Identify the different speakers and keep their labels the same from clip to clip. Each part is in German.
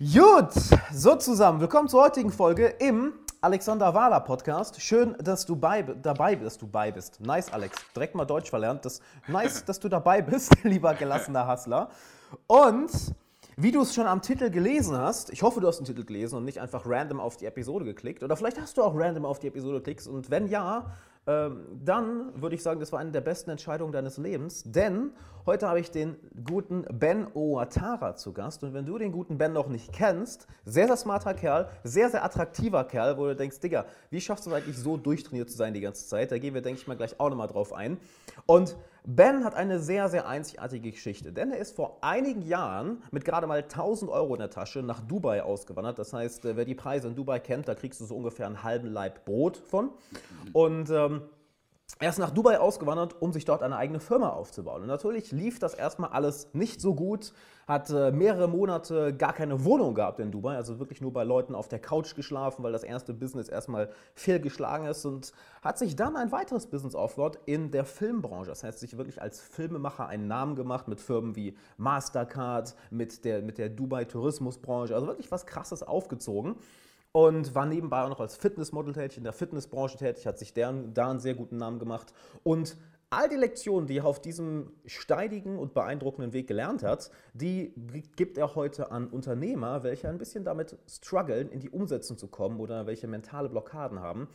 Speaker 1: Gut, so zusammen. Willkommen zur heutigen Folge im Alexander Wahler Podcast. Schön, dass du bei, dabei bist. Du bei bist. Nice, Alex. Direkt mal Deutsch verlernt. Das, nice, dass du dabei bist, lieber gelassener Hustler. Und wie du es schon am Titel gelesen hast, ich hoffe, du hast den Titel gelesen und nicht einfach random auf die Episode geklickt. Oder vielleicht hast du auch random auf die Episode geklickt. Und wenn ja, dann würde ich sagen, das war eine der besten Entscheidungen deines Lebens, denn heute habe ich den guten Ben Oatara zu Gast. Und wenn du den guten Ben noch nicht kennst, sehr, sehr smarter Kerl, sehr, sehr attraktiver Kerl, wo du denkst, Digga, wie schaffst du es eigentlich so durchtrainiert zu sein die ganze Zeit? Da gehen wir, denke ich mal, gleich auch nochmal drauf ein. Und Ben hat eine sehr, sehr einzigartige Geschichte, denn er ist vor einigen Jahren mit gerade mal 1000 Euro in der Tasche nach Dubai ausgewandert. Das heißt, äh, wer die Preise in Dubai kennt, da kriegst du so ungefähr einen halben Laib Brot von. Und ähm, er ist nach Dubai ausgewandert, um sich dort eine eigene Firma aufzubauen. Und natürlich lief das erstmal alles nicht so gut, hat äh, mehrere Monate gar keine Wohnung gehabt in Dubai, also wirklich nur bei Leuten auf der Couch geschlafen, weil das erste Business erstmal fehlgeschlagen ist und hat sich dann ein weiteres Business aufgebaut in der Filmbranche. Das heißt, sich wirklich als Filmemacher einen Namen gemacht mit Firmen wie Mastercard, mit der, mit der Dubai-Tourismusbranche, also wirklich was Krasses aufgezogen und war nebenbei auch noch als Fitnessmodel tätig, in der Fitnessbranche tätig, hat sich deren, da einen sehr guten Namen gemacht. Und all die Lektionen, die er auf diesem steinigen und beeindruckenden Weg gelernt hat, die gibt er heute an Unternehmer, welche ein bisschen damit strugglen, in die Umsetzung zu kommen oder welche mentale Blockaden haben.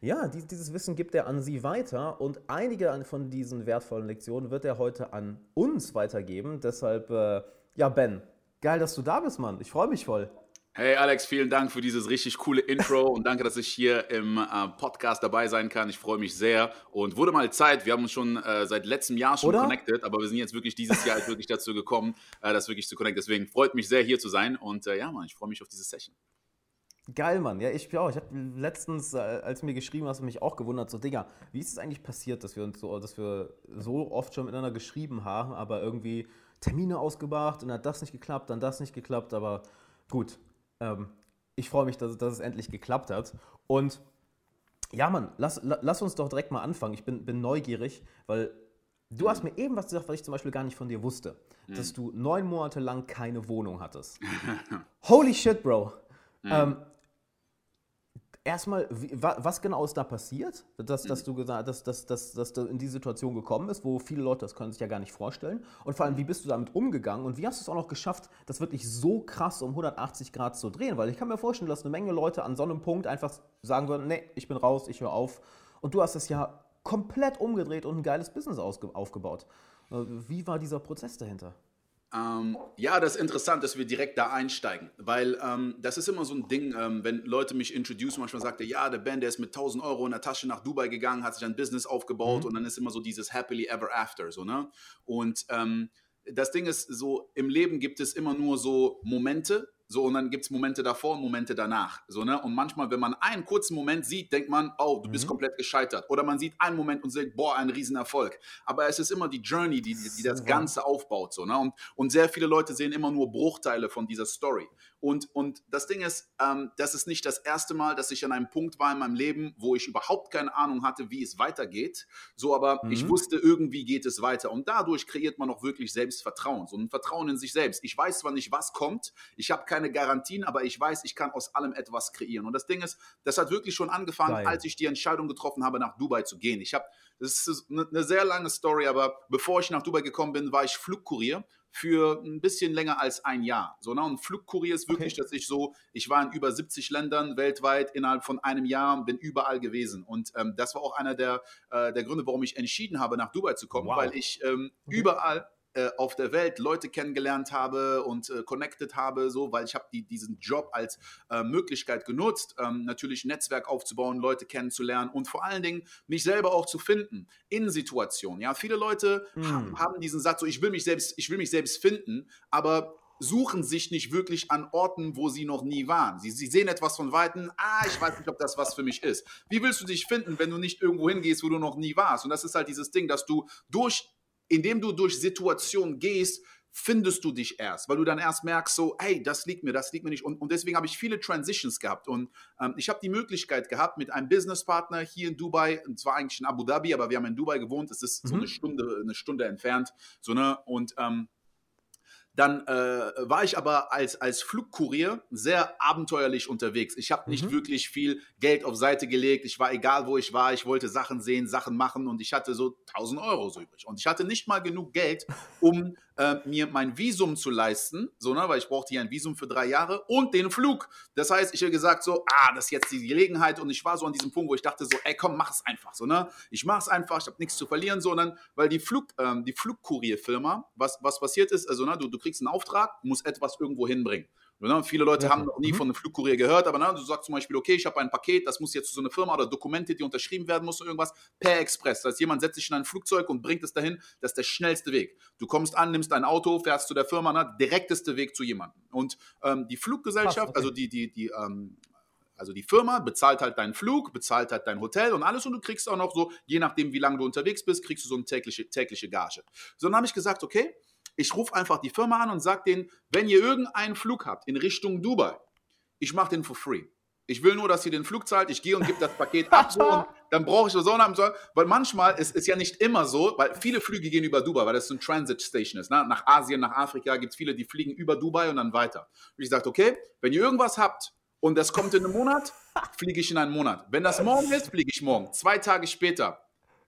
Speaker 1: Ja, dieses Wissen gibt er an sie weiter und einige von diesen wertvollen Lektionen wird er heute an uns weitergeben. Deshalb, äh, ja, Ben, geil, dass du da bist, Mann. Ich freue mich voll.
Speaker 2: Hey Alex, vielen Dank für dieses richtig coole Intro und danke, dass ich hier im äh, Podcast dabei sein kann. Ich freue mich sehr und wurde mal Zeit. Wir haben uns schon äh, seit letztem Jahr schon Oder? connected, aber wir sind jetzt wirklich dieses Jahr halt wirklich dazu gekommen, äh, das wirklich zu connecten. Deswegen freut mich sehr, hier zu sein und äh, ja, Mann, ich freue mich auf diese Session.
Speaker 1: Geil, Mann. Ja, ich auch. Ich habe letztens, äh, als du mir geschrieben hast, mich auch gewundert, so, Digga, wie ist es eigentlich passiert, dass wir uns so, dass wir so oft schon miteinander geschrieben haben, aber irgendwie Termine ausgemacht und hat das nicht geklappt, dann das nicht geklappt, aber gut, ähm, ich freue mich, dass, dass, es endlich geklappt hat. Und ja, Mann, lass, lass uns doch direkt mal anfangen. Ich bin, bin neugierig, weil du hast mir eben was gesagt, was ich zum Beispiel gar nicht von dir wusste. Mhm. Dass du neun Monate lang keine Wohnung hattest. Holy shit, Bro. Mhm. Ähm, erstmal, wie, was genau ist da passiert, dass, dass du gesagt, dass, dass, dass, dass du in die Situation gekommen bist, wo viele Leute das können sich ja gar nicht vorstellen. Und vor allem, wie bist du damit umgegangen und wie hast du es auch noch geschafft, das wirklich so krass um 180 Grad zu drehen? Weil ich kann mir vorstellen, dass eine Menge Leute an so einem Punkt einfach sagen würden, nee, ich bin raus, ich höre auf. Und du hast es ja komplett umgedreht und ein geiles Business aufgebaut. Äh, wie war dieser Prozess dahinter?
Speaker 2: Ähm, ja, das ist interessant, dass wir direkt da einsteigen, weil ähm, das ist immer so ein Ding, ähm, wenn Leute mich introducen, manchmal sagt er, ja, der Ben, der ist mit 1000 Euro in der Tasche nach Dubai gegangen, hat sich ein Business aufgebaut mhm. und dann ist immer so dieses happily ever after, so, ne? Und ähm, das Ding ist so, im Leben gibt es immer nur so Momente, so, und dann gibt es Momente davor und Momente danach. So, ne? Und manchmal, wenn man einen kurzen Moment sieht, denkt man, oh, du bist mhm. komplett gescheitert. Oder man sieht einen Moment und sagt, boah, ein Riesenerfolg. Aber es ist immer die Journey, die, die das Ganze aufbaut. So, ne? und, und sehr viele Leute sehen immer nur Bruchteile von dieser Story. Und, und das Ding ist, ähm, das ist nicht das erste Mal, dass ich an einem Punkt war in meinem Leben, wo ich überhaupt keine Ahnung hatte, wie es weitergeht. So, aber mhm. ich wusste, irgendwie geht es weiter. Und dadurch kreiert man auch wirklich Selbstvertrauen. So ein Vertrauen in sich selbst. Ich weiß zwar nicht, was kommt, ich habe keine Garantien, aber ich weiß, ich kann aus allem etwas kreieren. Und das Ding ist, das hat wirklich schon angefangen, Geil. als ich die Entscheidung getroffen habe, nach Dubai zu gehen. Ich habe, das ist eine sehr lange Story, aber bevor ich nach Dubai gekommen bin, war ich Flugkurier für ein bisschen länger als ein Jahr. So, ne? Und Flugkurier ist wirklich, okay. dass ich so, ich war in über 70 Ländern weltweit innerhalb von einem Jahr, bin überall gewesen. Und ähm, das war auch einer der, äh, der Gründe, warum ich entschieden habe, nach Dubai zu kommen, wow. weil ich ähm, okay. überall äh, auf der Welt Leute kennengelernt habe und äh, connected habe, so, weil ich habe die, diesen Job als äh, Möglichkeit genutzt, ähm, natürlich Netzwerk aufzubauen, Leute kennenzulernen und vor allen Dingen mich selber auch zu finden in Situationen. Ja, viele Leute mm. haben, haben diesen Satz, so ich will mich selbst, ich will mich selbst finden, aber suchen sich nicht wirklich an Orten, wo sie noch nie waren. Sie, sie sehen etwas von Weitem, ah, ich weiß nicht, ob das was für mich ist. Wie willst du dich finden, wenn du nicht irgendwo hingehst, wo du noch nie warst? Und das ist halt dieses Ding, dass du durch indem du durch Situationen gehst, findest du dich erst, weil du dann erst merkst, so, hey, das liegt mir, das liegt mir nicht. Und, und deswegen habe ich viele Transitions gehabt. Und ähm, ich habe die Möglichkeit gehabt, mit einem Businesspartner hier in Dubai, und zwar eigentlich in Abu Dhabi, aber wir haben in Dubai gewohnt, es ist mhm. so eine Stunde, eine Stunde entfernt. So, ne? Und ähm, dann äh, war ich aber als, als Flugkurier sehr abenteuerlich unterwegs. Ich habe nicht
Speaker 1: Mhm.
Speaker 2: wirklich viel Geld auf Seite gelegt. Ich war egal, wo ich war. Ich wollte Sachen sehen, Sachen machen und ich hatte so 1000 Euro so übrig. Und ich hatte nicht mal genug Geld, um äh, mir mein Visum zu leisten, so, ne, weil ich brauchte hier ein Visum für drei Jahre und den Flug. Das heißt, ich habe gesagt so, ah, das ist jetzt die Gelegenheit und ich war so an diesem Punkt, wo ich dachte so, ey, komm, mach es einfach, so, ne? Ich mach es einfach, ich habe nichts zu verlieren, sondern, weil die Flug, ähm, die Flugkurierfirma, was, was passiert ist, also, ne, du, du kriegst einen Auftrag, musst etwas irgendwo hinbringen. Ne? Viele Leute
Speaker 1: Ja,
Speaker 2: haben noch nie
Speaker 1: mhm.
Speaker 2: von einem Flugkurier gehört, aber ne, du sagst zum Beispiel, okay, ich habe ein Paket, das muss jetzt zu so einer Firma oder Dokumente, die unterschrieben werden müssen, irgendwas, per Express. Das heißt, jemand setzt sich in ein Flugzeug und bringt es dahin, das ist der schnellste Weg. Du kommst an, nimmst dein Auto, fährst zu der Firma, ne, direkteste Weg zu jemandem. Und ähm, die Fluggesellschaft,
Speaker 1: Krass, okay.
Speaker 2: also die, die, die, ähm, also die Firma bezahlt halt deinen Flug, bezahlt halt dein Hotel und alles und du kriegst auch noch so, je nachdem, wie lange du unterwegs bist, kriegst du so eine tägliche, tägliche Gage. So, dann habe ich gesagt, okay, ich rufe einfach die Firma an und sage denen, wenn ihr irgendeinen Flug habt in Richtung Dubai, ich mache den for free. Ich will nur, dass ihr den Flug zahlt, ich gehe und gebe das Paket ab so und dann brauche ich so einen so, weil manchmal ist es ja nicht immer so, weil viele Flüge gehen über Dubai, weil das so ein Transit Station ist. Ne? Nach Asien, nach Afrika gibt es viele, die fliegen über Dubai und dann weiter. Und ich sagte, okay, wenn ihr irgendwas habt und das kommt in einem Monat, fliege ich in einen Monat. Wenn das morgen ist, fliege ich morgen. Zwei Tage später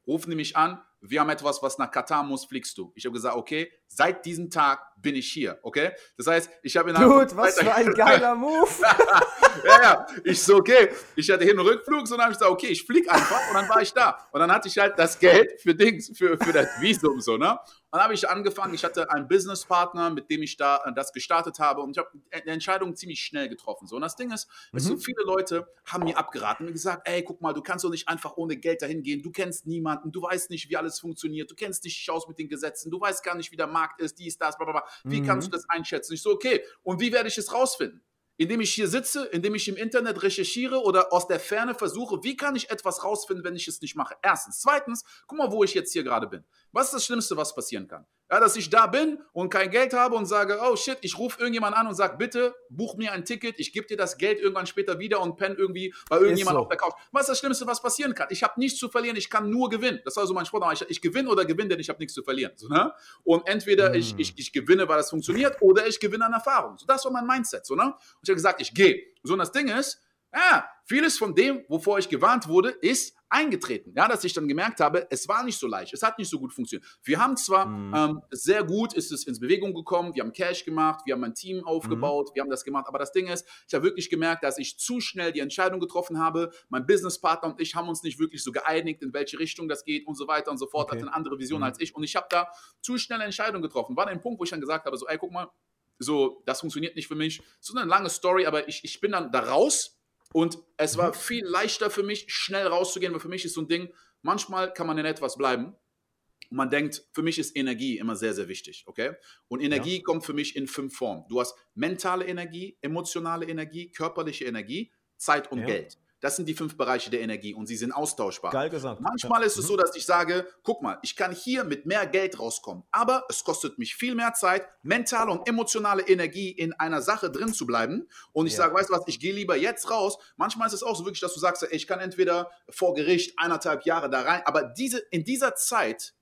Speaker 2: rufen die mich an, wir haben etwas, was nach Katar muss, fliegst du. Ich habe gesagt, okay, seit diesem Tag bin ich hier, okay? Das heißt, ich habe innerhalb
Speaker 1: Dude, was für ein geiler Move.
Speaker 2: ja, ja. Ich so, okay. Ich hatte Hin- und Rückflug, so dann habe ich gesagt, okay, ich fliege einfach und dann war ich da. Und dann hatte ich halt das Geld für Dings, für, für das Visum, so, ne? Und dann habe ich angefangen, ich hatte einen Businesspartner, mit dem ich da äh, das gestartet habe und ich habe die Entscheidung ziemlich schnell getroffen. So. Und das Ding ist,
Speaker 1: Mhm.
Speaker 2: viele Leute haben mir abgeraten und gesagt, ey, guck mal, du kannst doch nicht einfach ohne Geld dahin gehen. Du kennst niemanden, du weißt nicht, wie alles funktioniert, du kennst dich nicht aus mit den Gesetzen, du weißt gar nicht, wie der Markt ist, dies, das, bla, bla, bla. Wie
Speaker 1: Mhm.
Speaker 2: kannst du das einschätzen? Ich so, okay. Und wie werde ich es rausfinden? indem ich hier sitze, indem ich im Internet recherchiere oder aus der Ferne versuche, wie kann ich etwas rausfinden, wenn ich es nicht mache? Erstens. Zweitens, guck mal, wo ich jetzt hier gerade bin. Was ist das Schlimmste, was passieren kann? Ja, dass ich da bin und kein Geld habe und sage, oh shit, ich rufe irgendjemand an und sage, bitte buch mir ein Ticket, ich gebe dir das Geld irgendwann später wieder und penne irgendwie bei irgendjemand
Speaker 1: so.
Speaker 2: auf der Couch. Was ist das Schlimmste, was passieren kann? Ich habe nichts zu verlieren, ich kann nur gewinnen. Das war so mein Sport. Ich, ich gewinne oder gewinne, denn ich habe nichts zu verlieren. So, ne? Und entweder ich,
Speaker 1: Hm.
Speaker 2: ich, ich gewinne, weil das funktioniert, oder ich gewinne an Erfahrung. So, das war mein Mindset. So, ne? Und ich habe gesagt, ich gehe. So, und das Ding ist, ja, vieles von dem, wovor ich gewarnt wurde, ist eingetreten. Ja, dass ich dann gemerkt habe, es war nicht so leicht, es hat nicht so gut funktioniert. Wir haben zwar
Speaker 1: Mhm.
Speaker 2: ähm, sehr gut, ist es ins Bewegung gekommen, wir haben Cash gemacht, wir haben ein Team aufgebaut, wir haben das gemacht, aber das Ding ist, ich habe wirklich gemerkt, dass ich zu schnell die Entscheidung getroffen habe. Mein Businesspartner und ich haben uns nicht wirklich so geeinigt, in welche Richtung das geht und so weiter und so fort,
Speaker 1: Okay.
Speaker 2: hatte eine andere Vision
Speaker 1: Mhm.
Speaker 2: als ich und ich habe da zu schnell Entscheidungen getroffen. War ein Punkt, wo ich dann gesagt habe, so, ey, guck mal, so, das funktioniert nicht für mich. So eine lange Story, aber ich, ich bin dann da raus und es war viel leichter für mich, schnell rauszugehen, weil für mich ist so ein Ding, manchmal kann man in etwas bleiben und man denkt, für mich ist Energie immer sehr, sehr wichtig, okay? Und Energie kommt für mich in fünf Formen. Du hast mentale Energie, emotionale Energie, körperliche Energie, Zeit und
Speaker 1: Ja.
Speaker 2: Geld. Das sind die fünf Bereiche der Energie und sie sind austauschbar.
Speaker 1: Geil gesagt.
Speaker 2: Manchmal
Speaker 1: Ja.
Speaker 2: ist es so, dass ich sage, guck mal, ich kann hier mit mehr Geld rauskommen, aber es kostet mich viel mehr Zeit, mentale und emotionale Energie in einer Sache drin zu bleiben. Und ich
Speaker 1: Ja.
Speaker 2: sage, weißt du was, ich gehe lieber jetzt raus. Manchmal ist es auch so wirklich, dass du sagst, ey, ich kann entweder vor Gericht eineinhalb Jahre da rein, aber diese, in dieser Zeit,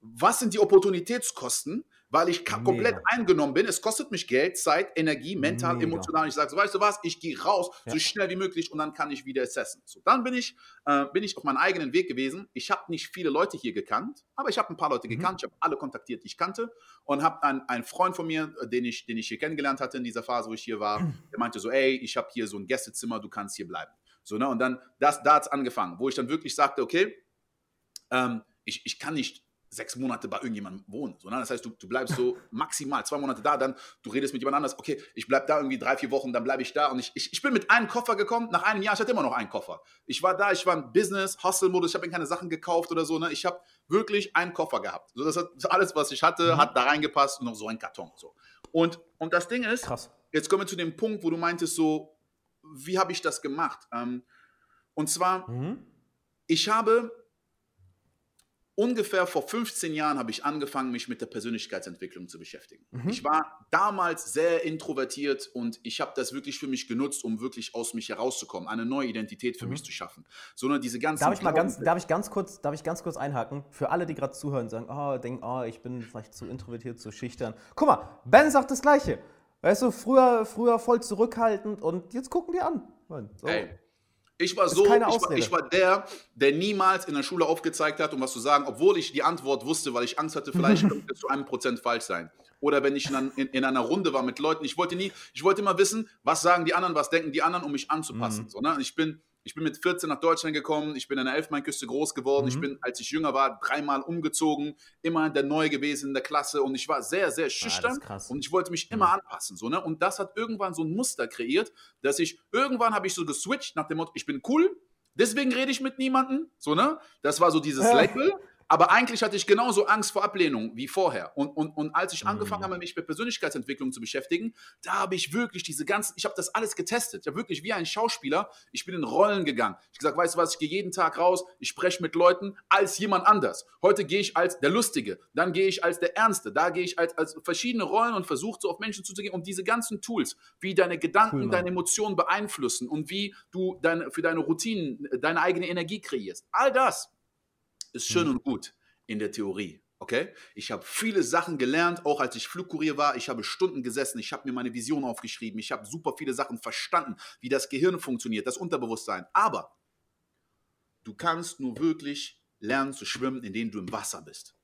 Speaker 2: was sind die Opportunitätskosten? Weil ich ka- komplett
Speaker 1: Mega.
Speaker 2: eingenommen bin. Es kostet mich Geld, Zeit, Energie, mental,
Speaker 1: Mega.
Speaker 2: emotional. Ich sage, so, weißt du was, ich gehe raus, so
Speaker 1: Ja.
Speaker 2: schnell wie möglich und dann kann ich wieder assessen. So, dann bin ich, äh, bin ich auf meinem eigenen Weg gewesen. Ich habe nicht viele Leute hier gekannt, aber ich habe ein paar Leute
Speaker 1: Mhm.
Speaker 2: gekannt. Ich habe alle kontaktiert, die ich kannte und habe einen, einen Freund von mir, äh, den ich, den ich hier kennengelernt hatte in dieser Phase, wo ich hier war, der meinte so, ey, ich habe hier so ein Gästezimmer, du kannst hier bleiben. So, ne? Und dann, das, da hat es angefangen, wo ich dann wirklich sagte, okay, ähm, ich, ich kann nicht sechs Monate bei irgendjemandem wohnen. So, ne? Das heißt, du, du bleibst so maximal zwei Monate da, dann du redest mit jemand anders, okay, ich bleib da irgendwie drei, vier Wochen, dann bleibe ich da. Und ich, ich, ich bin mit einem Koffer gekommen, nach einem Jahr, ich hatte immer noch einen Koffer. Ich war da, ich war im Business, Hustle-Modus, ich habe mir keine Sachen gekauft oder so. Ne? Ich habe wirklich einen Koffer gehabt. So, das hat, alles, was ich hatte,
Speaker 1: Mhm.
Speaker 2: hat da reingepasst und noch so ein Karton. So. Und, und das Ding ist,
Speaker 1: Krass.
Speaker 2: jetzt kommen wir zu dem Punkt, wo du meintest, so, wie habe ich das gemacht? Ähm, und zwar,
Speaker 1: Mhm.
Speaker 2: ich habe ungefähr vor 15 Jahren habe ich angefangen, mich mit der Persönlichkeitsentwicklung zu beschäftigen. Mhm. Ich war damals sehr introvertiert und ich habe das wirklich für mich genutzt, um wirklich aus mich herauszukommen, eine neue Identität für mhm. mich zu schaffen. Sondern diese ganzen.
Speaker 1: Darf ich mal ganz, darf ich ganz kurz, darf ich ganz kurz einhaken? Für alle, die gerade zuhören, sagen, oh, denken, oh, ich bin vielleicht zu introvertiert, zu schüchtern. Guck mal, Ben sagt das Gleiche. Weißt du, früher, früher voll zurückhaltend und jetzt gucken die an.
Speaker 2: So. Ey, ich war so, ich war, ich war, der, der niemals in der Schule aufgezeigt hat, um was zu sagen, obwohl ich die Antwort wusste, weil ich Angst hatte, vielleicht könnte es zu einem Prozent falsch sein. Oder wenn ich in, in, in, einer Runde war mit Leuten, ich wollte nie, ich wollte immer wissen, was sagen die anderen, was denken die anderen, um mich anzupassen. Mhm. So, ne? Ich bin, ich bin mit 14 nach Deutschland gekommen, ich bin an der Elfmeinküste groß geworden, mhm. ich bin, als ich jünger war, dreimal umgezogen, immer der Neu gewesen in der Klasse und ich war sehr, sehr ah, schüchtern ah, und ich wollte mich mhm. immer anpassen. So, ne? Und das hat irgendwann so ein Muster kreiert, dass ich, irgendwann habe ich so geswitcht nach dem Motto, ich bin cool, deswegen rede ich mit niemandem. So, ne? Das war so dieses Label. Aber eigentlich hatte ich genauso Angst vor Ablehnung wie vorher. Und, und, und als ich angefangen mhm. habe, mich mit Persönlichkeitsentwicklung zu beschäftigen, da habe ich wirklich diese ganzen, ich habe das alles getestet. Ich habe wirklich wie ein Schauspieler, ich bin in Rollen gegangen. Ich gesagt, weißt du was, ich gehe jeden Tag raus, ich spreche mit Leuten als jemand anders. Heute gehe ich als der Lustige, dann gehe ich als der Ernste, da gehe ich als, als verschiedene Rollen und versuche so auf Menschen zuzugehen. Und diese ganzen Tools, wie deine Gedanken, cool, deine Emotionen beeinflussen und wie du deine, für deine Routinen deine eigene Energie kreierst. All das ist schön mhm. und gut in der Theorie. Okay? Ich habe viele Sachen gelernt, auch als ich Flugkurier war. Ich habe Stunden gesessen, ich habe mir meine Vision aufgeschrieben, ich habe super viele Sachen verstanden, wie das Gehirn funktioniert, das Unterbewusstsein. Aber du kannst nur wirklich lernen zu schwimmen, indem du im Wasser bist.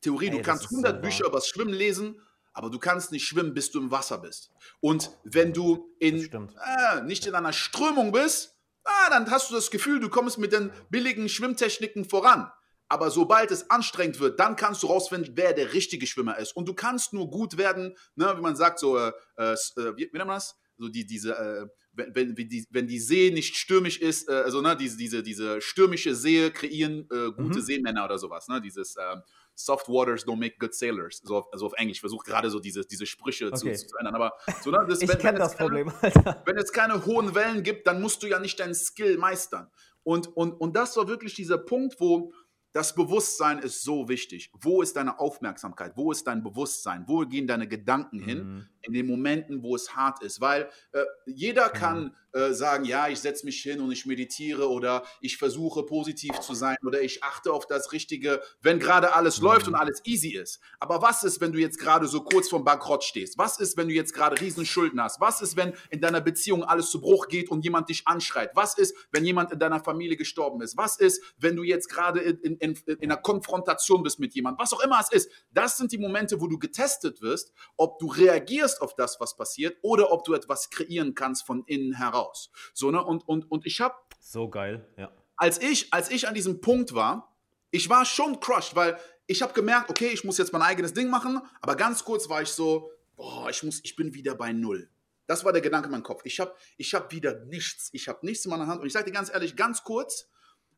Speaker 2: Theorie, Ey, du kannst 100 so Bücher über das Schwimmen lesen, aber du kannst nicht schwimmen, bis du im Wasser bist. Und wenn du in, äh, nicht in einer Strömung bist, ah, dann hast du das Gefühl, du kommst mit den billigen Schwimmtechniken voran. Aber sobald es anstrengend wird, dann kannst du rausfinden, wer der richtige Schwimmer ist. Und du kannst nur gut werden, ne, wie man sagt, so, äh, äh, äh wie, wie nennt man das? So die, diese, äh, wenn, wenn, die, wenn die See nicht stürmisch ist, äh, also ne, diese, diese, diese stürmische See kreieren äh, gute mhm. Seemänner oder sowas. Ne? Dieses ähm, Soft Waters don't make good sailors. So auf, also auf Englisch. Ich versuche gerade so diese, diese Sprüche okay. zu, zu, ändern. Aber so, ne,
Speaker 1: das, ich kenne das Problem.
Speaker 2: Alter. Wenn es keine hohen Wellen gibt, dann musst du ja nicht deinen Skill meistern. Und, und, und das war wirklich dieser Punkt, wo das Bewusstsein ist so wichtig. Wo ist deine Aufmerksamkeit? Wo ist dein Bewusstsein? Wo gehen deine Gedanken hin mhm. In den Momenten, wo es hart ist? Weil äh, jeder kann mhm. äh, sagen, ja, ich setze mich hin und ich meditiere oder ich versuche positiv zu sein oder ich achte auf das Richtige, wenn gerade alles mhm. läuft und alles easy ist. Aber was ist, wenn du jetzt gerade so kurz vorm Bankrott stehst? Was ist, wenn du jetzt gerade Riesenschulden hast? Was ist, wenn in deiner Beziehung alles zu Bruch geht und jemand dich anschreit? Was ist, wenn jemand in deiner Familie gestorben ist? Was ist, wenn du jetzt gerade in, in in, in einer Konfrontation bist mit jemandem, was auch immer es ist. Das sind die Momente, wo du getestet wirst, ob du reagierst auf das, was passiert, oder ob du etwas kreieren kannst von innen heraus. So, ne? Und, und, und ich habe.
Speaker 1: So geil, ja.
Speaker 2: Als ich, als ich an diesem Punkt war, ich war schon crushed, weil ich habe gemerkt, okay, ich muss jetzt mein eigenes Ding machen, aber ganz kurz war ich so, boah, ich muss, ich bin wieder bei Null. Das war der Gedanke in meinem Kopf. Ich habe ich hab wieder nichts. Ich habe nichts in meiner Hand. Und ich sage dir ganz ehrlich, ganz kurz,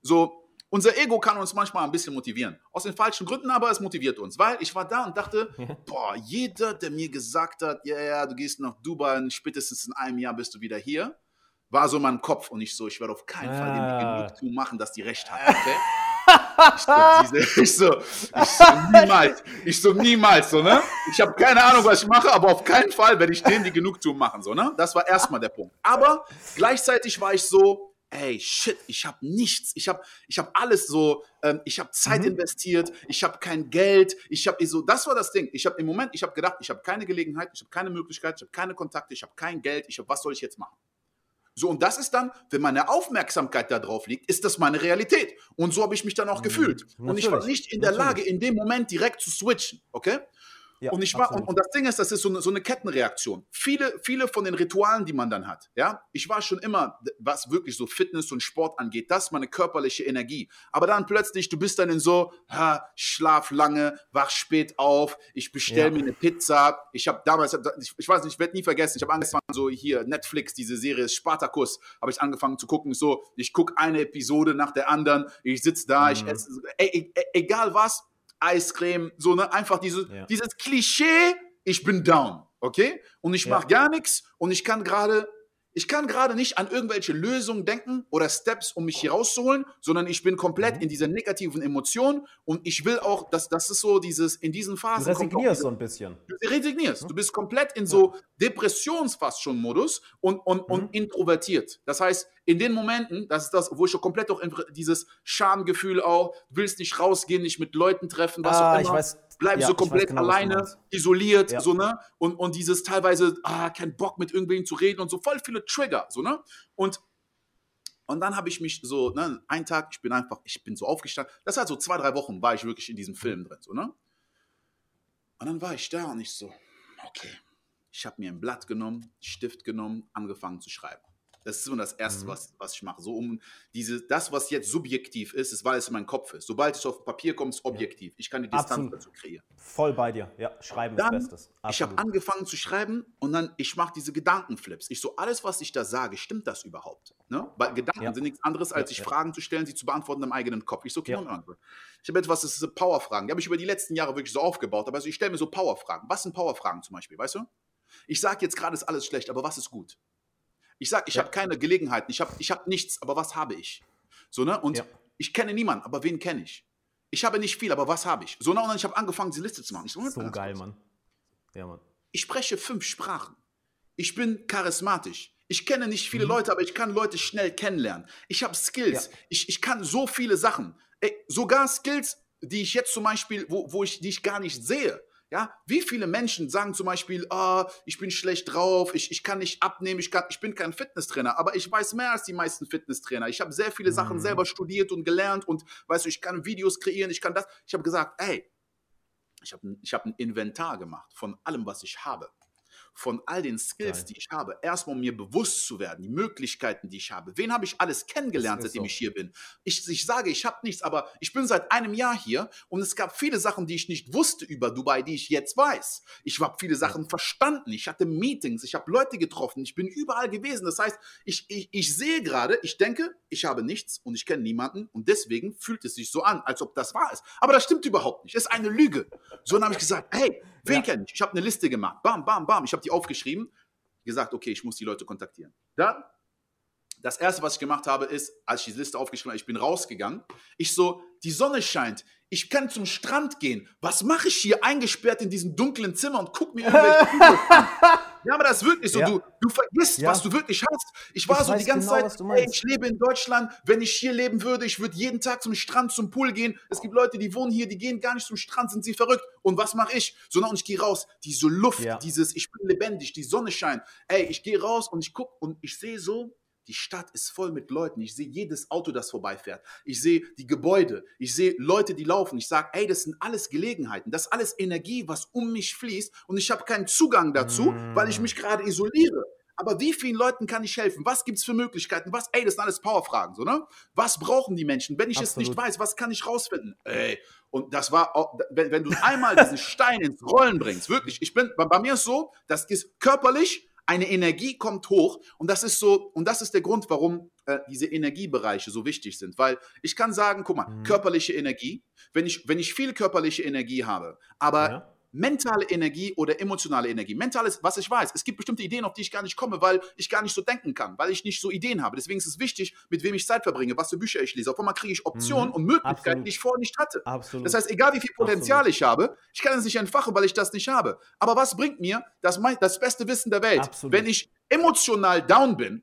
Speaker 2: so, unser Ego kann uns manchmal ein bisschen motivieren. Aus den falschen Gründen, aber es motiviert uns. Weil ich war da und dachte, boah, jeder, der mir gesagt hat, ja, ja, du gehst nach Dubai und spätestens in einem Jahr bist du wieder hier, war so in meinem Kopf und ich so, ich werde auf keinen Fall dem ah. genug tun machen, dass die recht haben. Okay? Ich so, diese, ich, so, ich so, niemals, ich so, niemals, so, ne? Ich habe keine Ahnung, was ich mache, aber auf keinen Fall werde ich denen die Genugtuung machen, so, ne? Das war erstmal der Punkt. Aber gleichzeitig war ich so, ey, shit, ich habe nichts. Ich habe ich hab alles so, ähm, ich habe Zeit mhm. investiert, ich habe kein Geld, ich habe so, das war das Ding. Ich habe im Moment, ich habe gedacht, ich habe keine Gelegenheit, ich habe keine Möglichkeit, ich habe keine Kontakte, ich habe kein Geld, ich habe, was soll ich jetzt machen? So, und das ist dann, wenn meine Aufmerksamkeit da drauf liegt, ist das meine Realität. Und so habe ich mich dann auch mhm. gefühlt. Und ich war nicht in der Natürlich. Lage, in dem Moment direkt zu switchen, okay? Ja, und, ich war, und, und, das Ding ist, das ist so eine, so eine, Kettenreaktion. Viele, viele von den Ritualen, die man dann hat, ja, ich war schon immer, was wirklich so Fitness und Sport angeht, das ist meine körperliche Energie. Aber dann plötzlich, du bist dann in so, ha, schlaf lange, wach spät auf, ich bestelle ja. mir eine Pizza. Ich habe damals, ich, ich, weiß nicht, ich werde nie vergessen, ich habe angefangen, so hier, Netflix, diese Serie Spartacus, habe ich angefangen zu gucken, so, ich gucke eine Episode nach der anderen, ich sitze da, mhm. ich esse, e, egal was, Eiscreme, so, ne? Einfach diese, ja. dieses Klischee, ich bin down, okay? Und ich mache ja. gar nichts und ich kann gerade ich kann gerade nicht an irgendwelche Lösungen denken oder Steps, um mich hier rauszuholen, sondern ich bin komplett
Speaker 1: Mhm.
Speaker 2: in dieser negativen Emotion und ich will auch, dass das ist so dieses, in diesen
Speaker 1: Du
Speaker 2: Phasen. auch
Speaker 1: resignierst
Speaker 2: diese-
Speaker 1: so ein bisschen.
Speaker 2: Du resignierst. Du bist komplett in so Depressions fast schon Modus und, und,
Speaker 1: Mhm.
Speaker 2: und introvertiert. Das heißt, in den Momenten, das ist das, wo ich schon komplett auch dieses Schamgefühl auch, du willst nicht rausgehen, nicht mit Leuten treffen, was
Speaker 1: Ah,
Speaker 2: auch
Speaker 1: ich
Speaker 2: immer.
Speaker 1: weiß-
Speaker 2: bleibst
Speaker 1: ja,
Speaker 2: so komplett
Speaker 1: genau,
Speaker 2: alleine, isoliert,
Speaker 1: Ja.
Speaker 2: so, ne? Und, und dieses teilweise, ah, kein Bock mit irgendwem zu reden und so, voll viele Trigger, so, ne? Und und dann habe ich mich so, ne, einen Tag, ich bin einfach, ich bin so aufgestanden. Das hat so zwei, drei Wochen war ich wirklich in diesem Film drin, so, ne? Und dann war ich da und ich so, okay, ich habe mir ein Blatt genommen, Stift genommen, angefangen zu schreiben. Das ist so das Erste,
Speaker 1: Mhm.
Speaker 2: was, was ich mache. So um diese, das, was jetzt subjektiv ist, ist, weil es in meinem Kopf ist. Sobald es auf Papier kommt, ist objektiv. Ich kann die Distanz
Speaker 1: Absolut.
Speaker 2: dazu kreieren.
Speaker 1: Voll bei dir. Ja, schreiben
Speaker 2: Dann,
Speaker 1: ist Bestes.
Speaker 2: ich habe angefangen zu schreiben und dann, ich mache diese Gedankenflips. Ich so, alles, was ich da sage, stimmt das überhaupt? Ne? Weil Gedanken
Speaker 1: Ja.
Speaker 2: sind nichts anderes, als
Speaker 1: Ja,
Speaker 2: sich
Speaker 1: ja.
Speaker 2: Fragen zu stellen, sie zu beantworten im eigenen Kopf. Ich so, okay,
Speaker 1: Ja.
Speaker 2: Ich habe etwas, das ist Powerfragen. Die habe ich über die letzten Jahre wirklich so aufgebaut. Aber also ich stelle mir so Powerfragen. Was sind Powerfragen zum Beispiel, weißt du? Ich sage jetzt gerade, ist alles schlecht, aber was ist gut? Ich sage, ich
Speaker 1: Ja.
Speaker 2: habe keine Gelegenheiten, ich habe ich hab nichts, aber was habe ich? So, ne? Und
Speaker 1: Ja.
Speaker 2: ich kenne niemanden, aber wen kenne ich? Ich habe nicht viel, aber was habe ich? So, ne? Und dann ich habe angefangen, diese Liste zu machen. So,
Speaker 1: So geil. Mann. Ja, Mann.
Speaker 2: Ich spreche fünf Sprachen. Ich bin charismatisch. Ich kenne nicht viele
Speaker 1: Mhm.
Speaker 2: Leute, aber ich kann Leute schnell kennenlernen. Ich habe Skills.
Speaker 1: Ja.
Speaker 2: Ich, ich kann so viele Sachen. Ey, sogar Skills, die ich jetzt zum Beispiel, wo, wo ich, die ich gar nicht sehe. Ja, wie viele Menschen sagen zum Beispiel, ah, ich bin schlecht drauf, ich, ich kann nicht abnehmen, ich, kann, ich bin kein Fitnesstrainer, aber ich weiß mehr als die meisten Fitnesstrainer. Ich habe sehr viele Sachen
Speaker 1: Mhm.
Speaker 2: selber studiert und gelernt und weißt du, ich kann Videos kreieren, ich kann das. Ich habe gesagt, ey, ich habe ich hab ein Inventar gemacht von allem, was ich habe. Von all den Skills,
Speaker 1: Geil.
Speaker 2: die ich habe. Erstmal, um mir bewusst zu werden, die Möglichkeiten, die ich habe. Wen habe ich alles kennengelernt, seitdem
Speaker 1: so.
Speaker 2: ich hier bin? Ich, ich sage, ich habe nichts, aber ich bin seit einem Jahr hier und es gab viele Sachen, die ich nicht wusste über Dubai, die ich jetzt weiß. Ich habe viele Sachen verstanden. Ich hatte Meetings, ich habe Leute getroffen, ich bin überall gewesen. Das heißt, ich, ich, ich sehe gerade, ich denke, ich habe nichts und ich kenne niemanden und deswegen fühlt es sich so an, als ob das wahr ist. Aber das stimmt überhaupt nicht. Das ist eine Lüge. So dann habe ich gesagt, hey, wen
Speaker 1: Ja.
Speaker 2: kenne ich? Ich habe eine Liste gemacht. Bam, bam, bam. Ich habe die aufgeschrieben. Gesagt, okay, ich muss die Leute kontaktieren. Dann das erste, was ich gemacht habe, ist, als ich die Liste aufgeschrieben habe, ich bin rausgegangen. Ich so, die Sonne scheint. Ich kann zum Strand gehen. Was mache ich hier eingesperrt in diesem dunklen Zimmer und guck mir irgendwelche Videos an? Ja, aber das ist wirklich so.
Speaker 1: Ja.
Speaker 2: Du, du vergisst,
Speaker 1: Ja.
Speaker 2: was du wirklich hast. Ich war
Speaker 1: Ich
Speaker 2: so die ganze
Speaker 1: genau,
Speaker 2: Zeit,
Speaker 1: meinst.
Speaker 2: ich lebe in Deutschland. Wenn ich hier leben würde, ich würde jeden Tag zum Strand, zum Pool gehen. Es gibt Leute, die wohnen hier, die gehen gar nicht zum Strand, sind sie verrückt. Und was mache ich? Sondern ich gehe raus. Diese Luft,
Speaker 1: Ja.
Speaker 2: dieses, ich bin lebendig, die Sonne scheint. Ey, ich gehe raus und ich gucke und ich sehe so, die Stadt ist voll mit Leuten. Ich sehe jedes Auto, das vorbeifährt. Ich sehe die Gebäude. Ich sehe Leute, die laufen. Ich sage, ey, das sind alles Gelegenheiten. Das ist alles Energie, was um mich fließt. Und ich habe keinen Zugang dazu,
Speaker 1: Mm.
Speaker 2: weil ich mich gerade isoliere. Aber wie vielen Leuten kann ich helfen? Was gibt es für Möglichkeiten? Was, ey, das sind alles Powerfragen, so, ne? Was brauchen die Menschen? Wenn ich es nicht
Speaker 1: Absolut.
Speaker 2: weiß, was kann ich rausfinden? Ey, und das war, auch, wenn, wenn du einmal diesen Stein ins Rollen bringst, wirklich, ich bin, bei, bei mir ist so, das ist körperlich, eine Energie kommt hoch und das ist so, und das ist der Grund, warum äh, diese Energiebereiche so wichtig sind, weil ich kann sagen, guck mal,
Speaker 1: Mhm.
Speaker 2: körperliche Energie, wenn ich, wenn ich viel körperliche Energie habe, aber
Speaker 1: Ja.
Speaker 2: Mentale Energie oder emotionale Energie. Mental ist, was ich weiß. Es gibt bestimmte Ideen, auf die ich gar nicht komme, weil ich gar nicht so denken kann, weil ich nicht so Ideen habe. Deswegen ist es wichtig, mit wem ich Zeit verbringe, was für Bücher ich lese. Auf einmal kriege ich Optionen
Speaker 1: Mhm.
Speaker 2: und Möglichkeiten,
Speaker 1: Absolut.
Speaker 2: die ich vorher nicht hatte.
Speaker 1: Absolut.
Speaker 2: Das heißt, egal wie viel Potenzial
Speaker 1: Absolut.
Speaker 2: ich habe, ich kann es nicht entfachen, weil ich das nicht habe. Aber was bringt mir das, das beste Wissen der Welt? Wenn ich emotional down bin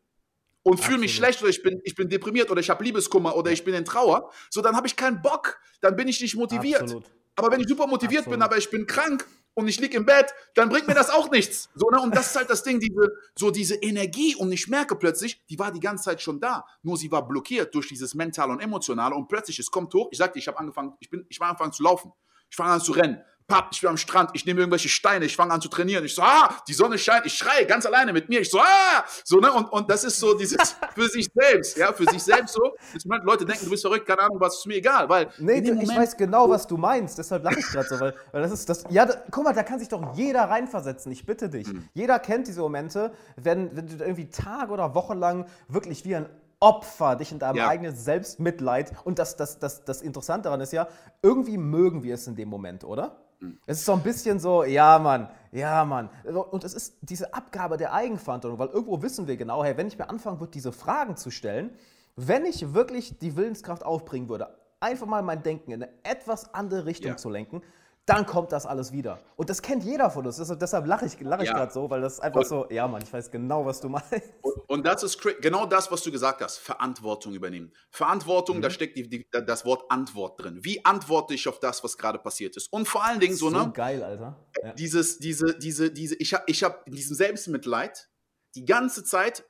Speaker 2: und fühle mich schlecht oder ich bin, ich bin deprimiert oder ich habe Liebeskummer oder ich bin in Trauer, so dann habe ich keinen Bock, dann bin ich nicht motiviert.
Speaker 1: Absolut.
Speaker 2: Aber wenn ich super motiviert bin,
Speaker 1: Absolut.
Speaker 2: aber ich bin krank und ich liege im Bett, dann bringt mir das auch nichts. So, ne? Und das ist halt das Ding, diese, so diese Energie. Und ich merke plötzlich, die war die ganze Zeit schon da. Nur sie war blockiert durch dieses Mentale und Emotionale. Und plötzlich, es kommt hoch. Ich sagte, ich habe angefangen, ich bin, ich war angefangen zu laufen. Ich fange an zu rennen. Papp, ich bin am Strand, ich nehme irgendwelche Steine, ich fange an zu trainieren. Ich so, ah, die Sonne scheint, ich schreie ganz alleine mit mir. Ich so, ah, so, ne? Und, und das ist so dieses für sich selbst, ja, für sich selbst so. Jetzt, Leute denken, du bist verrückt, keine Ahnung, was ist mir egal, weil
Speaker 1: Nee, ich
Speaker 2: Moment-
Speaker 1: weiß genau, was du meinst. Deshalb lache ich gerade so, weil, weil das ist das. Ja, da, guck mal, da kann sich doch jeder reinversetzen. Ich bitte dich.
Speaker 2: Mhm.
Speaker 1: Jeder kennt diese Momente, wenn, wenn du irgendwie Tage oder Wochen lang wirklich wie ein Opfer dich in deinem
Speaker 2: Ja.
Speaker 1: eigenen Selbstmitleid und das, das, das, das Interessante daran ist ja, irgendwie mögen wir es in dem Moment, oder? Mhm. Es ist so ein bisschen so, ja, Mann, ja, Mann. Und es ist diese Abgabe der Eigenverantwortung, weil irgendwo wissen wir genau, hey, wenn ich mir anfangen würde, diese Fragen zu stellen, wenn ich wirklich die Willenskraft aufbringen würde, einfach mal mein Denken in eine etwas andere Richtung ja. zu lenken, dann kommt das alles wieder. Und das kennt jeder von uns. Das, deshalb lache ich, lach ich ja. gerade so, weil das ist einfach und, so, ja Mann, ich weiß genau, was du meinst.
Speaker 2: Und, und, das ist genau das, was du gesagt hast, Verantwortung übernehmen. Verantwortung, mhm. da steckt die, die, das Wort Antwort drin. Wie antworte ich auf das, was gerade passiert ist? Und vor allen Dingen so, so ne?
Speaker 1: geil, Alter.
Speaker 2: Ja. Dieses, diese, diese, diese, ich habe ich hab in diesem Selbstmitleid die ganze Zeit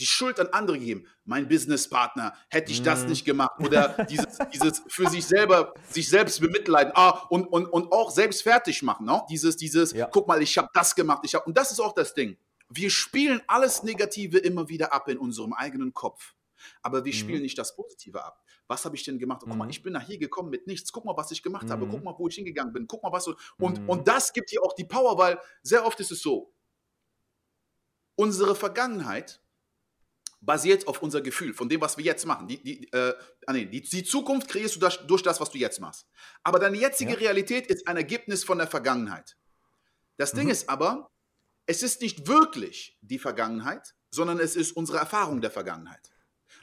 Speaker 2: die Schuld an andere geben. Mein Businesspartner, hätte ich das mhm. nicht gemacht. Oder dieses, dieses für sich selber, sich selbst bemitleiden. Ah, und, und, und auch selbst fertig machen. No? Ne? Dieses, dieses, ja. guck mal, ich habe das gemacht. Ich hab, und das ist auch das Ding. Wir spielen alles Negative immer wieder ab in unserem eigenen Kopf. Aber wir mhm. spielen nicht das Positive ab. Was habe ich denn gemacht? guck mal, mhm. ich bin nach hier gekommen mit nichts. Guck mal, was ich gemacht habe. Guck mhm. mal, wo ich hingegangen bin. Guck mal, was. Und, und das gibt dir auch die Power, weil sehr oft ist es so, unsere Vergangenheit basiert auf unser Gefühl, von dem, was wir jetzt machen. Die, die, äh, ah, nee, die, die Zukunft kreierst du das, durch das, was du jetzt machst. Aber deine jetzige ja. Realität ist ein Ergebnis von der Vergangenheit. Das mhm. Ding ist aber, es ist nicht wirklich die Vergangenheit, sondern es ist unsere Erfahrung der Vergangenheit.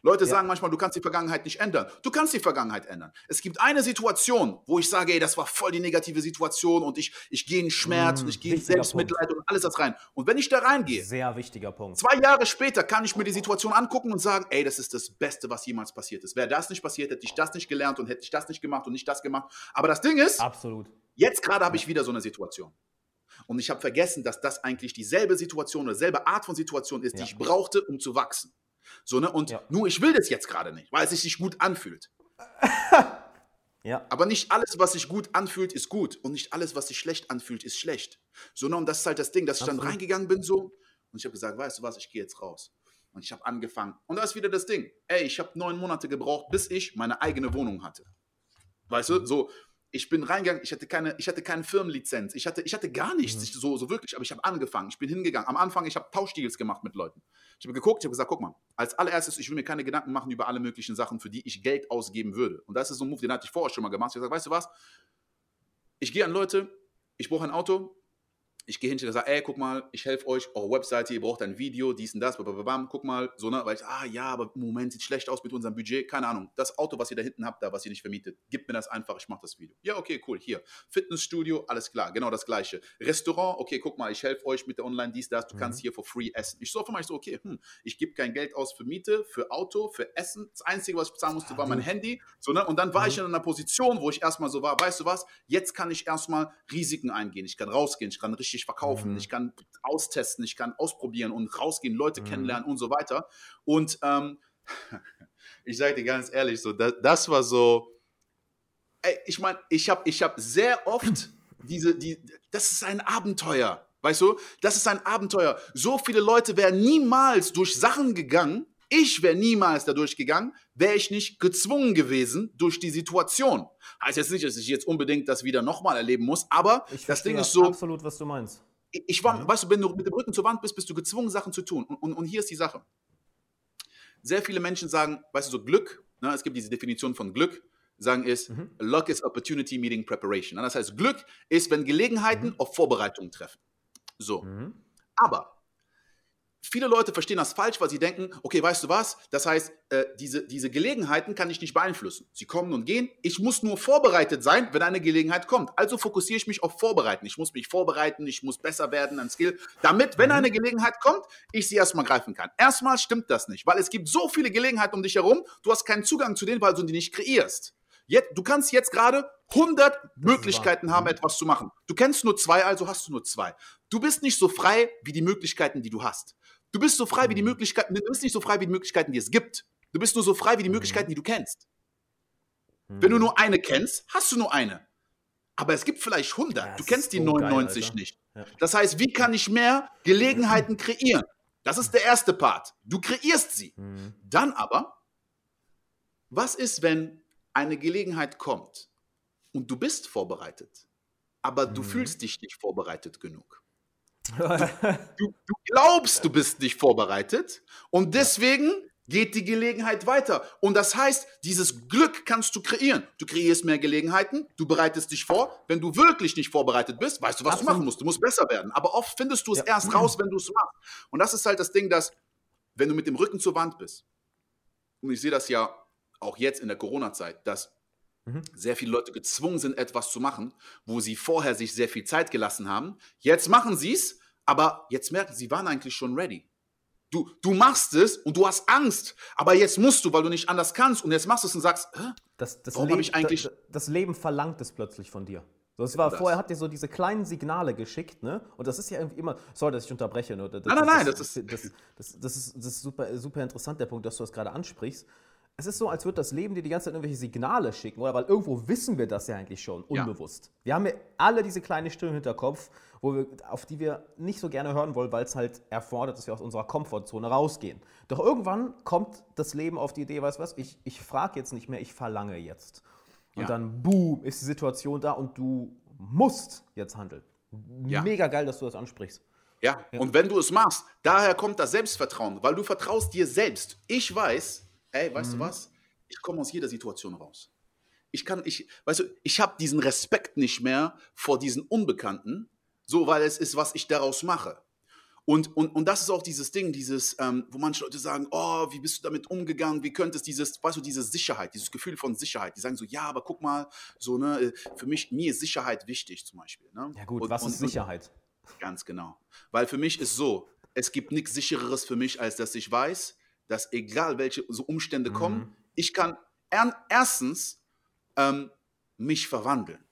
Speaker 2: Leute ja. sagen manchmal, du kannst die Vergangenheit nicht ändern. Du kannst die Vergangenheit ändern. Es gibt eine Situation, wo ich sage, ey, das war voll die negative Situation und ich, ich gehe in Schmerz mm, und ich gehe in Selbstmitleid Punkt. und alles das rein. Und wenn ich da reingehe,
Speaker 1: sehr wichtiger Punkt.
Speaker 2: Zwei Jahre später kann ich mir die Situation angucken und sagen, ey, das ist das Beste, was jemals passiert ist. Wäre das nicht passiert, hätte ich das nicht gelernt und hätte ich das nicht gemacht und nicht das gemacht. Aber das Ding ist,
Speaker 1: absolut.
Speaker 2: Jetzt gerade habe ich wieder so eine Situation. Und ich habe vergessen, dass das eigentlich dieselbe Situation oder dieselbe Art von Situation ist, ja. die ich brauchte, um zu wachsen. So, ne? Und ja. nur ich will das jetzt gerade nicht, weil es sich nicht gut anfühlt. ja. Aber nicht alles, was sich gut anfühlt, ist gut. Und nicht alles, was sich schlecht anfühlt, ist schlecht. So, ne? Und das ist halt das Ding, dass ich dann reingegangen bin so und ich habe gesagt, weißt du was, ich gehe jetzt raus. Und ich habe angefangen. Und da ist wieder das Ding. Ey, ich habe neun Monate gebraucht, bis ich meine eigene Wohnung hatte. Weißt du, so, ich bin reingegangen, ich hatte keine, ich hatte keine Firmenlizenz, ich hatte, ich hatte gar nichts, mhm. so, so wirklich, aber ich habe angefangen, ich bin hingegangen. Am Anfang, ich habe Tauschdeals gemacht mit Leuten. Ich habe geguckt, ich habe gesagt, guck mal, als allererstes, ich will mir keine Gedanken machen über alle möglichen Sachen, für die ich Geld ausgeben würde. Und das ist so ein Move, den hatte ich vorher schon mal gemacht. Ich habe gesagt, weißt du was? Ich gehe an Leute, ich brauche ein Auto, ich gehe hinterher und sage, ey, guck mal, ich helfe euch, eure Webseite, ihr braucht ein Video, dies und das, bam, guck mal, so, ne, weil ich, ah, ja, aber im Moment sieht schlecht aus mit unserem Budget, keine Ahnung, das Auto, was ihr da hinten habt, da, was ihr nicht vermietet, gebt mir das einfach, ich mache das Video. Ja, okay, cool, hier, Fitnessstudio, alles klar, genau das Gleiche. Restaurant, okay, guck mal, ich helfe euch mit der Online, dies, das, du mhm. kannst hier for free essen. Ich so für mich so, okay, hm, ich gebe kein Geld aus für Miete, für Auto, für Essen, das Einzige, was ich bezahlen musste, war mein Handy, so, ne, und dann war mhm. ich in einer Position, wo ich erstmal so war, weißt du was, jetzt kann ich erstmal Risiken eingehen, ich kann rausgehen, ich kann richtig verkaufen, mhm. ich kann kann austesten, ich kann ausprobieren und rausgehen, Leute mhm. kennenlernen und so weiter. Und ähm, ich sage dir ganz ehrlich, so, das, das war so, ey, ich meine, ich habe ich hab sehr oft diese, die, das ist ein Abenteuer. Weißt du, das ist ein Abenteuer. So viele Leute wären niemals durch Sachen gegangen. Ich wäre niemals dadurch gegangen, wäre ich nicht gezwungen gewesen durch die Situation. Heißt jetzt nicht, dass ich jetzt unbedingt das wieder nochmal erleben muss, aber ich das Ding ist so.
Speaker 1: Absolut, was du meinst
Speaker 2: ich war, mhm. weißt du, wenn du mit dem Rücken zur Wand bist, bist du gezwungen, Sachen zu tun. Und, und, und hier ist die Sache. Sehr viele Menschen sagen, weißt du, so Glück, ne, es gibt diese Definition von Glück, sagen ist, mhm. Luck is Opportunity Meeting Preparation. Das heißt, Glück ist, wenn Gelegenheiten mhm. auf Vorbereitungen treffen. So. Mhm. Aber Viele Leute verstehen das falsch, weil sie denken, okay, weißt du was? Das heißt, äh, diese, diese Gelegenheiten kann ich nicht beeinflussen. Sie kommen und gehen. Ich muss nur vorbereitet sein, wenn eine Gelegenheit kommt. Also fokussiere ich mich auf Vorbereiten. Ich muss mich vorbereiten, ich muss besser werden an Skill, damit, wenn mhm. eine Gelegenheit kommt, ich sie erstmal greifen kann. Erstmal stimmt das nicht, weil es gibt so viele Gelegenheiten um dich herum, du hast keinen Zugang zu denen, weil du die nicht kreierst. Jetzt, du kannst jetzt gerade 100 Möglichkeiten haben, etwas zu machen. Du kennst nur zwei, also hast du nur zwei. Du bist nicht so frei wie die Möglichkeiten, die du hast. Du bist so frei wie die mhm. Möglichkeiten, du bist nicht so frei wie die Möglichkeiten, die es gibt. Du bist nur so frei wie die mhm. Möglichkeiten, die du kennst. Wenn du mhm. nur eine kennst, hast du nur eine. Aber es gibt vielleicht 100. Ja, du kennst die so 99 geil, nicht. Ja. Das heißt, wie kann ich mehr Gelegenheiten kreieren? Das ist der erste Part. Du kreierst sie. Mhm. Dann aber, was ist, wenn eine Gelegenheit kommt und du bist vorbereitet, aber du mhm. fühlst dich nicht vorbereitet genug? Du, du, glaubst, du bist nicht vorbereitet und deswegen geht die Gelegenheit weiter. Und das heißt, dieses Glück kannst du kreieren. Du kreierst mehr Gelegenheiten, du bereitest dich vor. Wenn du wirklich nicht vorbereitet bist, weißt du, was Absolut. du machen musst. Du musst besser werden. Aber oft findest du es ja. erst raus, wenn du es machst. Und das ist halt das Ding, dass, wenn du mit dem Rücken zur Wand bist, und ich sehe das ja auch jetzt in der Corona-Zeit, dass mhm. sehr viele Leute gezwungen sind, etwas zu machen, wo sie vorher sich sehr viel Zeit gelassen haben. Jetzt machen sie es, aber jetzt merken sie, waren eigentlich schon ready. Du, du machst es und du hast Angst, aber jetzt musst du, weil du nicht anders kannst und jetzt machst du es und sagst, Hä?
Speaker 1: Das, das warum habe ich eigentlich... Das, das, Leben verlangt es plötzlich von dir. Das war, das. Vorher hat dir so diese kleinen Signale geschickt, ne? Und das ist ja irgendwie immer, sorry, dass ich unterbreche, ne?
Speaker 2: Das, nein, nein, nein, das,
Speaker 1: ist... Das, das, das, ist, das ist super, super interessant, der Punkt, dass du das gerade ansprichst es ist so, als würde das Leben dir die ganze Zeit irgendwelche Signale schicken, oder? Weil irgendwo wissen wir das ja eigentlich schon, unbewusst. Ja. Wir haben ja alle diese kleine Stimme im Hinterkopf, wo wir, auf die wir nicht so gerne hören wollen, weil es halt erfordert, dass wir aus unserer Komfortzone rausgehen. Doch irgendwann kommt das Leben auf die Idee, weißt du was, ich, ich frage jetzt nicht mehr, ich verlange jetzt. Und ja. dann, boom, ist die Situation da und du musst jetzt handeln. Ja. Mega geil, dass du das ansprichst.
Speaker 2: Ja. ja, und wenn du es machst, daher kommt das Selbstvertrauen, weil du vertraust dir selbst. Ich weiß, ey, weißt mhm. du was? Ich komme aus jeder Situation raus. Ich kann, ich, weißt du, ich habe diesen Respekt nicht mehr vor diesen Unbekannten, so weil es ist, was ich daraus mache. Und, und, und das ist auch dieses Ding, dieses, ähm, wo manche Leute sagen, oh, wie bist du damit umgegangen, wie könntest dieses, weißt du, diese Sicherheit, dieses Gefühl von Sicherheit. Die sagen so, ja, aber guck mal, so, ne, äh, für mich, mir ist Sicherheit wichtig zum Beispiel. Ne?
Speaker 1: Ja gut,
Speaker 2: und,
Speaker 1: was ist Sicherheit?
Speaker 2: Ganz genau. Weil für mich ist so, es gibt nichts sichereres für mich, als dass ich weiß, dass egal welche so Umstände mhm. kommen, ich kann erstens ähm, mich verwandeln.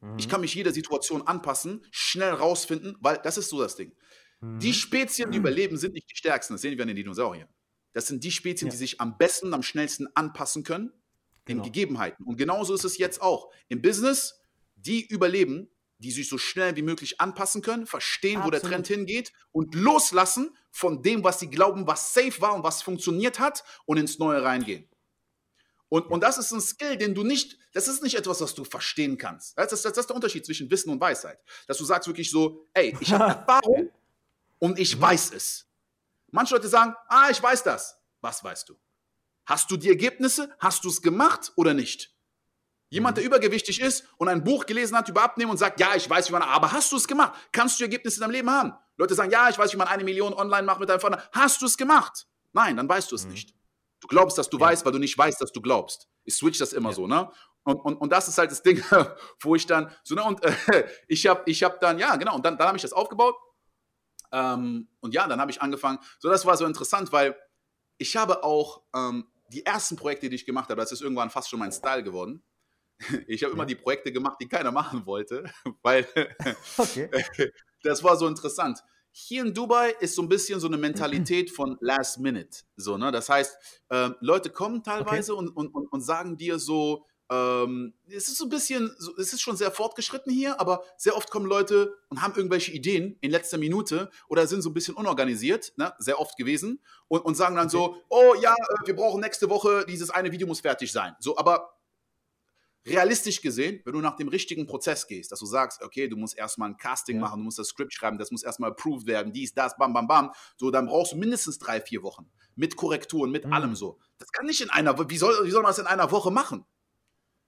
Speaker 2: Mhm. Ich kann mich jeder Situation anpassen, schnell rausfinden, weil das ist so das Ding. Mhm. Die Spezien, die überleben, sind nicht die stärksten. Das sehen wir an den Dinosauriern. Das sind die Spezien, ja. die sich am besten, am schnellsten anpassen können den genau. Gegebenheiten. Und genauso ist es jetzt auch. Im Business, die überleben, die sich so schnell wie möglich anpassen können, verstehen, Absolut. wo der Trend hingeht und loslassen von dem, was sie glauben, was safe war und was funktioniert hat und ins Neue reingehen. Und, und das ist ein Skill, den du nicht, das ist nicht etwas, was du verstehen kannst. Das ist, das ist der Unterschied zwischen Wissen und Weisheit. Dass du sagst wirklich so, ey, ich habe Erfahrung und ich weiß es. Manche Leute sagen, ah, ich weiß das. Was weißt du? Hast du die Ergebnisse? Hast du es gemacht oder nicht? Jemand, der übergewichtig ist und ein Buch gelesen hat über Abnehmen und sagt, ja, ich weiß, wie man, aber hast du es gemacht? Kannst du Ergebnisse in deinem Leben haben? Leute sagen, ja, ich weiß, wie man eine Million online macht mit deinem Vater. Hast du es gemacht? Nein, dann weißt du es mhm. nicht. Du glaubst, dass du ja. weißt, weil du nicht weißt, dass du glaubst. Ich switch das immer ja. so, ne? Und, und, und das ist halt das Ding, wo ich dann, so, ne, und äh, ich habe ich hab dann, ja, genau, und dann, dann habe ich das aufgebaut. Ähm, und ja, dann habe ich angefangen. So, das war so interessant, weil ich habe auch ähm, die ersten Projekte, die ich gemacht habe, das ist irgendwann fast schon mein Style geworden ich habe immer die Projekte gemacht, die keiner machen wollte, weil okay. das war so interessant. Hier in Dubai ist so ein bisschen so eine Mentalität von Last Minute. So, ne? Das heißt, äh, Leute kommen teilweise okay. und, und, und, sagen dir so, ähm, es ist so ein bisschen, es ist schon sehr fortgeschritten hier, aber sehr oft kommen Leute und haben irgendwelche Ideen in letzter Minute oder sind so ein bisschen unorganisiert, ne? sehr oft gewesen, und, und sagen dann okay. so, oh ja, äh, wir brauchen nächste Woche, dieses eine Video muss fertig sein. So, aber realistisch gesehen, wenn du nach dem richtigen Prozess gehst, dass du sagst, okay, du musst erstmal ein Casting ja. machen, du musst das Skript schreiben, das muss erstmal approved werden, dies, das, bam, bam, bam, so, dann brauchst du mindestens drei, vier Wochen mit Korrekturen, mit mhm. allem so. Das kann nicht in einer, wie soll, wie soll man das in einer Woche machen?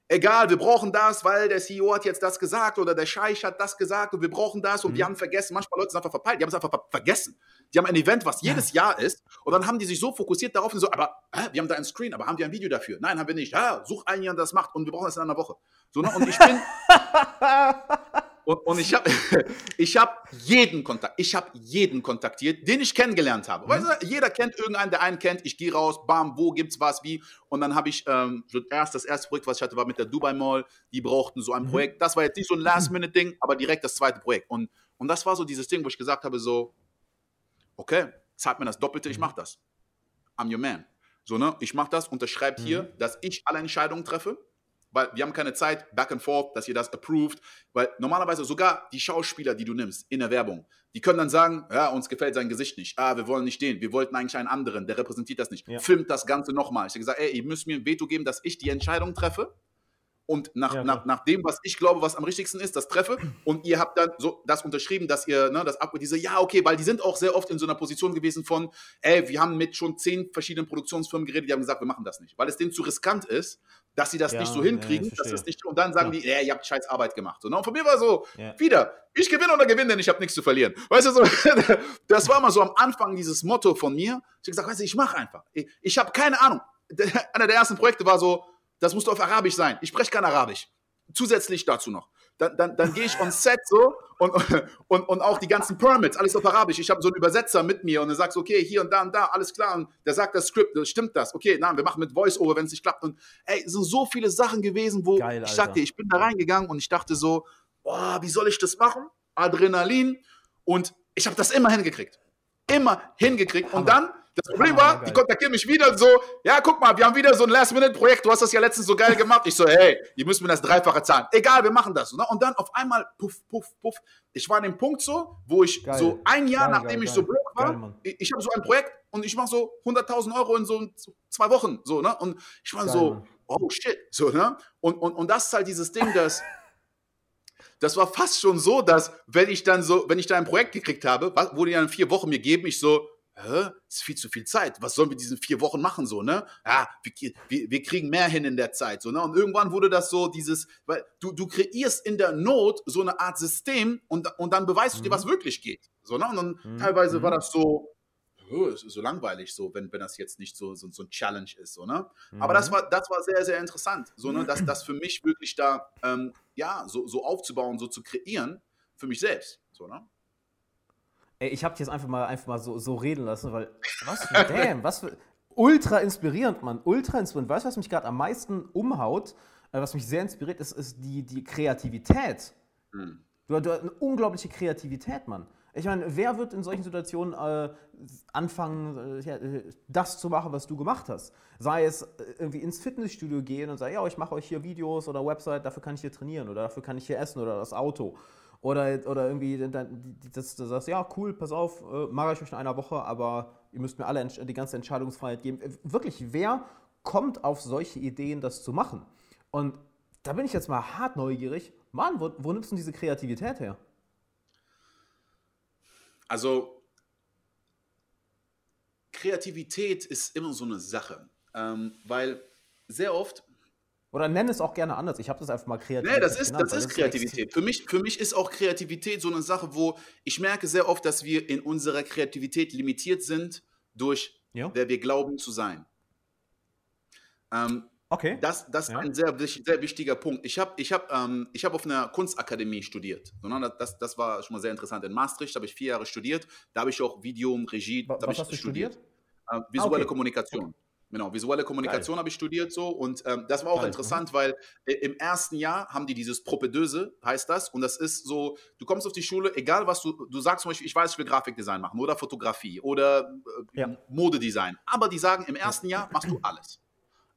Speaker 2: Egal, wir brauchen das, weil der CEO hat jetzt das gesagt oder der Scheich hat das gesagt und wir brauchen das und mhm. wir haben vergessen. Manchmal Leute sind einfach verpeilt, die haben es einfach ver vergessen. Die haben ein Event, was jedes ja. Jahr ist und dann haben die sich so fokussiert darauf und so, aber hä, wir haben da ein Screen, aber haben wir ein Video dafür? Nein, haben wir nicht. Ja, such einen, der das macht und wir brauchen das in einer Woche. So, ne? Und ich bin, Und, und ich habe ich hab jeden Kontakt, ich habe jeden kontaktiert, den ich kennengelernt habe. Mhm. Weißt du, jeder kennt irgendeinen, der einen kennt. Ich gehe raus, bam, wo gibt's was, wie. Und dann habe ich ähm, erst das erste Projekt, was ich hatte, war mit der Dubai Mall. Die brauchten so ein mhm. Projekt. Das war jetzt nicht so ein Last-Minute-Ding, aber direkt das zweite Projekt. Und, und das war so dieses Ding, wo ich gesagt habe, so, okay, zahlt mir das Doppelte, ich mhm. mache das. I'm your man. So, ne? Ich mache das, unterschreibt mhm. hier, dass ich alle Entscheidungen treffe weil wir haben keine Zeit, back and forth, dass ihr das approved, weil normalerweise sogar die Schauspieler, die du nimmst in der Werbung, die können dann sagen, ja, uns gefällt sein Gesicht nicht, ah, wir wollen nicht den, wir wollten eigentlich einen anderen, der repräsentiert das nicht, ja. filmt das Ganze nochmal. Ich habe gesagt, ey, ihr müsst mir ein Veto geben, dass ich die Entscheidung treffe und nach,
Speaker 1: Ja,
Speaker 2: nach, nach dem, was ich glaube, was am richtigsten ist, das treffe und ihr habt dann so das unterschrieben, dass ihr, ne, das ab, diese, ja, okay, weil die sind auch sehr oft in so einer Position gewesen von, ey, wir haben mit schon zehn verschiedenen Produktionsfirmen geredet, die haben gesagt, wir machen das nicht, weil es denen zu riskant ist, dass sie das
Speaker 1: Ja,
Speaker 2: nicht so
Speaker 1: ja,
Speaker 2: hinkriegen,
Speaker 1: ich
Speaker 2: dass das nicht, und dann sagen
Speaker 1: Ja.
Speaker 2: die, ja, ihr habt scheiß Arbeit gemacht. So, ne? Und von mir war so,
Speaker 1: Ja.
Speaker 2: wieder, ich gewinne oder gewinne, denn ich habe nichts zu verlieren. Weißt du, so, das war mal so am Anfang dieses Motto von mir. Ich habe gesagt, weißt du, ich mache einfach. Ich, ich habe keine Ahnung. Einer der ersten Projekte war so, das musste auf Arabisch sein. Ich spreche kein Arabisch. Zusätzlich dazu noch. Dann, dann, dann gehe ich on Set so und, und, und auch die ganzen Permits, alles auf Arabisch. Ich habe so einen Übersetzer mit mir und er sagt okay, hier und da und da, alles klar. Und der sagt das Skript, stimmt das? Okay, nein, wir machen mit Voice-Over, wenn es nicht klappt. Und ey, es sind so viele Sachen gewesen, wo
Speaker 1: Geil,
Speaker 2: ich sagte, ich bin da reingegangen und ich dachte so, boah, wie soll ich das machen? Adrenalin. Und ich habe das immer hingekriegt. Immer hingekriegt. Und dann, das Problem war,
Speaker 1: geil.
Speaker 2: die kontaktieren mich wieder und so, ja, guck mal, wir haben wieder so ein Last-Minute-Projekt, du hast das ja letztens so geil gemacht. Ich so, hey, ihr müsst mir das Dreifache zahlen. Egal, wir machen das. ne? Und dann auf einmal, puff, puff, puff. Ich war an dem Punkt so, wo ich
Speaker 1: Geil.
Speaker 2: so ein Jahr,
Speaker 1: Geil,
Speaker 2: nachdem
Speaker 1: geil,
Speaker 2: ich so broke war, ich, ich habe so ein Projekt und ich mache so 100.000 Euro in so zwei Wochen. So, ne? Und ich war so,
Speaker 1: Mann.
Speaker 2: oh shit. So, ne? Und, und, und das ist halt dieses Ding, dass das war fast schon so, dass wenn ich dann so, wenn ich da ein Projekt gekriegt habe, was, wo die dann vier Wochen mir geben, ich so, hä, das ist viel zu viel Zeit. Was sollen wir diesen vier Wochen machen, so, ne? Ja, wir, wir, wir kriegen mehr hin in der Zeit, so, ne? Und irgendwann wurde das so dieses, weil du, du kreierst in der Not so eine Art System und, und dann beweist du dir,
Speaker 1: Mhm.
Speaker 2: was wirklich geht, so, ne? Und dann
Speaker 1: Mhm.
Speaker 2: teilweise war
Speaker 1: Mhm.
Speaker 2: das so, oh, so langweilig, so, wenn, wenn das jetzt nicht so, so, so ein Challenge ist, so, ne? Aber
Speaker 1: Mhm.
Speaker 2: das war, das war sehr, sehr interessant. So, ne, dass das für mich wirklich da, ähm, ja, so, so aufzubauen, so zu kreieren, für mich selbst. So, ne?
Speaker 1: Ey, ich habe dich jetzt einfach mal, einfach mal so, so reden lassen, weil, was für, damn, was für, ultra inspirierend, Mann, ultra inspirierend. Weißt du, was mich gerade am meisten umhaut, äh, was mich sehr inspiriert, ist, ist die, die Kreativität.
Speaker 2: Hm.
Speaker 1: Du, du hast eine unglaubliche Kreativität, Mann. Ich meine, wer wird in solchen Situationen äh, anfangen, äh, äh, das zu machen, was du gemacht hast? Sei es äh, irgendwie ins Fitnessstudio gehen und sagen, ja, ich mache euch hier Videos oder Website, dafür kann ich hier trainieren oder dafür kann ich hier essen oder das Auto. Oder, oder irgendwie, dann, dass du sagst, ja, cool, pass auf, äh, mache ich euch in einer Woche, aber ihr müsst mir alle die ganze Entscheidungsfreiheit geben. Äh, Wirklich, wer kommt auf solche Ideen, das zu machen? Und da bin ich jetzt mal hart neugierig. Mann, wo, wo nimmst du diese Kreativität her?
Speaker 2: Also, Kreativität ist immer so eine Sache, ähm, weil sehr oft
Speaker 1: Oder nenn es auch gerne anders. Ich habe das einfach mal Kreativität
Speaker 2: Nee, das ist,
Speaker 1: genannt,
Speaker 2: das ist Kreativität. Für mich, für mich ist auch Kreativität so eine Sache, wo ich merke sehr oft, dass wir in unserer Kreativität limitiert sind durch,
Speaker 1: Ja.
Speaker 2: wer wir glauben zu sein. Ähm,
Speaker 1: Okay.
Speaker 2: Das, das
Speaker 1: Ja.
Speaker 2: ist ein sehr, sehr wichtiger Punkt. Ich habe ich hab, ähm, ich hab auf einer Kunstakademie studiert. Ne, Das, das war schon mal sehr interessant. In Maastricht habe ich vier Jahre studiert. Da habe ich auch Video Regie.
Speaker 1: Was
Speaker 2: ich
Speaker 1: hast du studiert?
Speaker 2: Äh, visuelle
Speaker 1: okay.
Speaker 2: Kommunikation. Genau, visuelle Kommunikation habe ich studiert so und ähm, das war auch
Speaker 1: Geil,
Speaker 2: interessant, weil äh, im ersten Jahr haben die dieses Propedöse, heißt das, und das ist so, du kommst auf die Schule, egal was du, du sagst zum Beispiel, ich weiß, ich will Grafikdesign machen oder Fotografie oder äh,
Speaker 1: Ja.
Speaker 2: Modedesign, aber die sagen, im ersten Jahr machst du alles.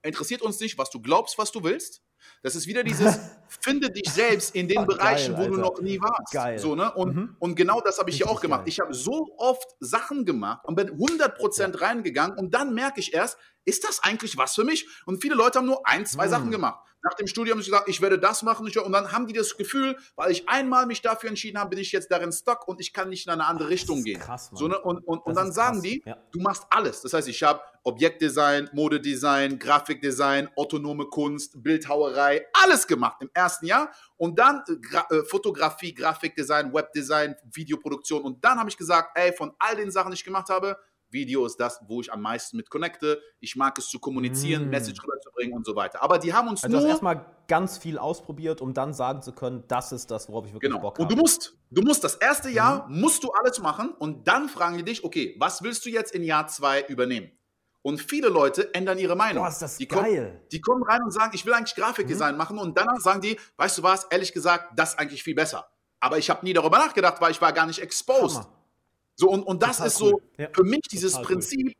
Speaker 2: Interessiert uns nicht, was du glaubst, was du willst. Das ist wieder dieses, finde dich selbst in den
Speaker 1: Oh, geil,
Speaker 2: Bereichen, wo du noch nie warst.
Speaker 1: Geil.
Speaker 2: So, ne? und,
Speaker 1: Mhm.
Speaker 2: und genau das habe ich hier auch gemacht.
Speaker 1: geil.
Speaker 2: Ich habe so oft Sachen gemacht und bin 100% reingegangen und dann merke ich erst, ist das eigentlich was für mich? Und viele Leute haben nur ein, zwei
Speaker 1: Hm.
Speaker 2: Sachen gemacht. Nach dem Studium habe ich gesagt, ich werde das machen. Und dann haben die das Gefühl, weil ich einmal mich dafür entschieden habe, bin ich jetzt darin stuck und ich kann nicht in eine andere Richtung
Speaker 1: ist
Speaker 2: gehen.
Speaker 1: krass, Mann.
Speaker 2: so, ne? Und, und, und dann sagen die,
Speaker 1: ja.
Speaker 2: du machst alles. Das heißt, ich habe Objektdesign, Modedesign, Grafikdesign, autonome Kunst, Bildhauerei, alles gemacht im ersten Jahr. Und dann äh, Gra äh, Fotografie, Grafikdesign, Webdesign, Videoproduktion. Und dann habe ich gesagt, ey, von all den Sachen, die ich gemacht habe, Video ist das, wo ich am meisten mit connecte. Ich mag es zu kommunizieren,
Speaker 1: Mm.
Speaker 2: Message rüberzubringen und so weiter. Aber die haben uns
Speaker 1: Also
Speaker 2: nur
Speaker 1: erstmal ganz viel ausprobiert, um dann sagen zu können, das ist das, worauf ich wirklich
Speaker 2: Genau.
Speaker 1: Bock
Speaker 2: Und
Speaker 1: habe.
Speaker 2: du musst, du musst das erste Jahr,
Speaker 1: Mhm.
Speaker 2: musst du alles machen und dann fragen die dich, okay, was willst du jetzt in Jahr zwei übernehmen? Und viele Leute ändern ihre Meinung.
Speaker 1: Boah, ist das
Speaker 2: die
Speaker 1: geil. Mhm.
Speaker 2: Kommen, die kommen rein und sagen, ich will eigentlich Grafikdesign machen und danach sagen die, weißt du was, ehrlich gesagt, das ist eigentlich viel besser. Aber ich habe nie darüber nachgedacht, weil ich war gar nicht exposed.
Speaker 1: Hammer.
Speaker 2: So, und, und das
Speaker 1: Total
Speaker 2: ist
Speaker 1: cool.
Speaker 2: so
Speaker 1: Ja.
Speaker 2: für mich dieses
Speaker 1: Total cool.
Speaker 2: Prinzip,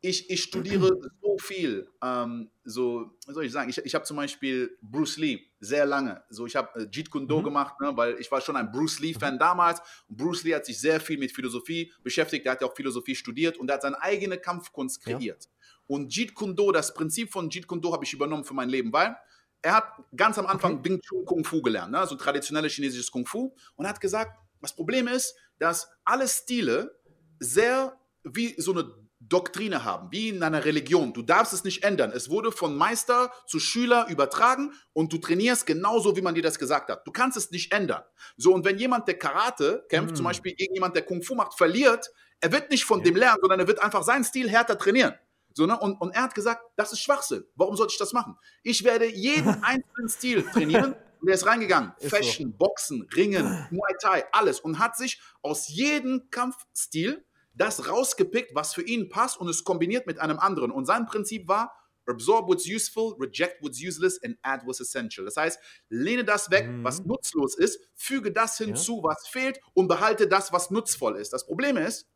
Speaker 2: ich, ich studiere so viel. Ähm, so, was soll ich sagen? Ich, ich habe zum Beispiel Bruce Lee sehr lange. So, ich habe äh, Jeet Kune Do
Speaker 1: Mhm.
Speaker 2: gemacht, ne, weil ich war schon ein Bruce Lee-Fan damals. Und Bruce Lee hat sich sehr viel mit Philosophie beschäftigt. Er hat ja auch Philosophie studiert und er hat seine eigene Kampfkunst
Speaker 1: Ja.
Speaker 2: kreiert. Und Jeet Kune Do, das Prinzip von Jeet Kune Do habe ich übernommen für mein Leben, weil er hat ganz am Anfang okay. Wing Chun Kung Fu gelernt, ne? so traditionelles chinesisches Kung Fu. Und hat gesagt, das Problem ist, dass alle Stile sehr wie so eine Doktrine haben, wie in einer Religion. Du darfst es nicht ändern. Es wurde von Meister zu Schüler übertragen und du trainierst genauso, wie man dir das gesagt hat. Du kannst es nicht ändern. So, und wenn jemand, der Karate kämpft, mm. zum Beispiel irgendjemand, der Kung Fu macht, verliert, er wird nicht von ja. dem lernen, sondern er wird einfach seinen Stil härter trainieren. So, ne? und, und er hat gesagt, das ist Schwachsinn. Warum sollte ich das machen? Ich werde jeden einzelnen Stil trainieren. Und er ist reingegangen. Ist Fashion, so. Boxen, Ringen, Muay Thai, alles. Und hat sich aus jedem Kampfstil das rausgepickt, was für ihn passt und es kombiniert mit einem anderen. Und sein Prinzip war, absorb what's useful, reject what's useless and add what's essential. Das heißt, lehne das weg, mhm. was nutzlos ist, füge das hinzu, ja. was fehlt und behalte das, was nutzvoll ist. Das Problem ist,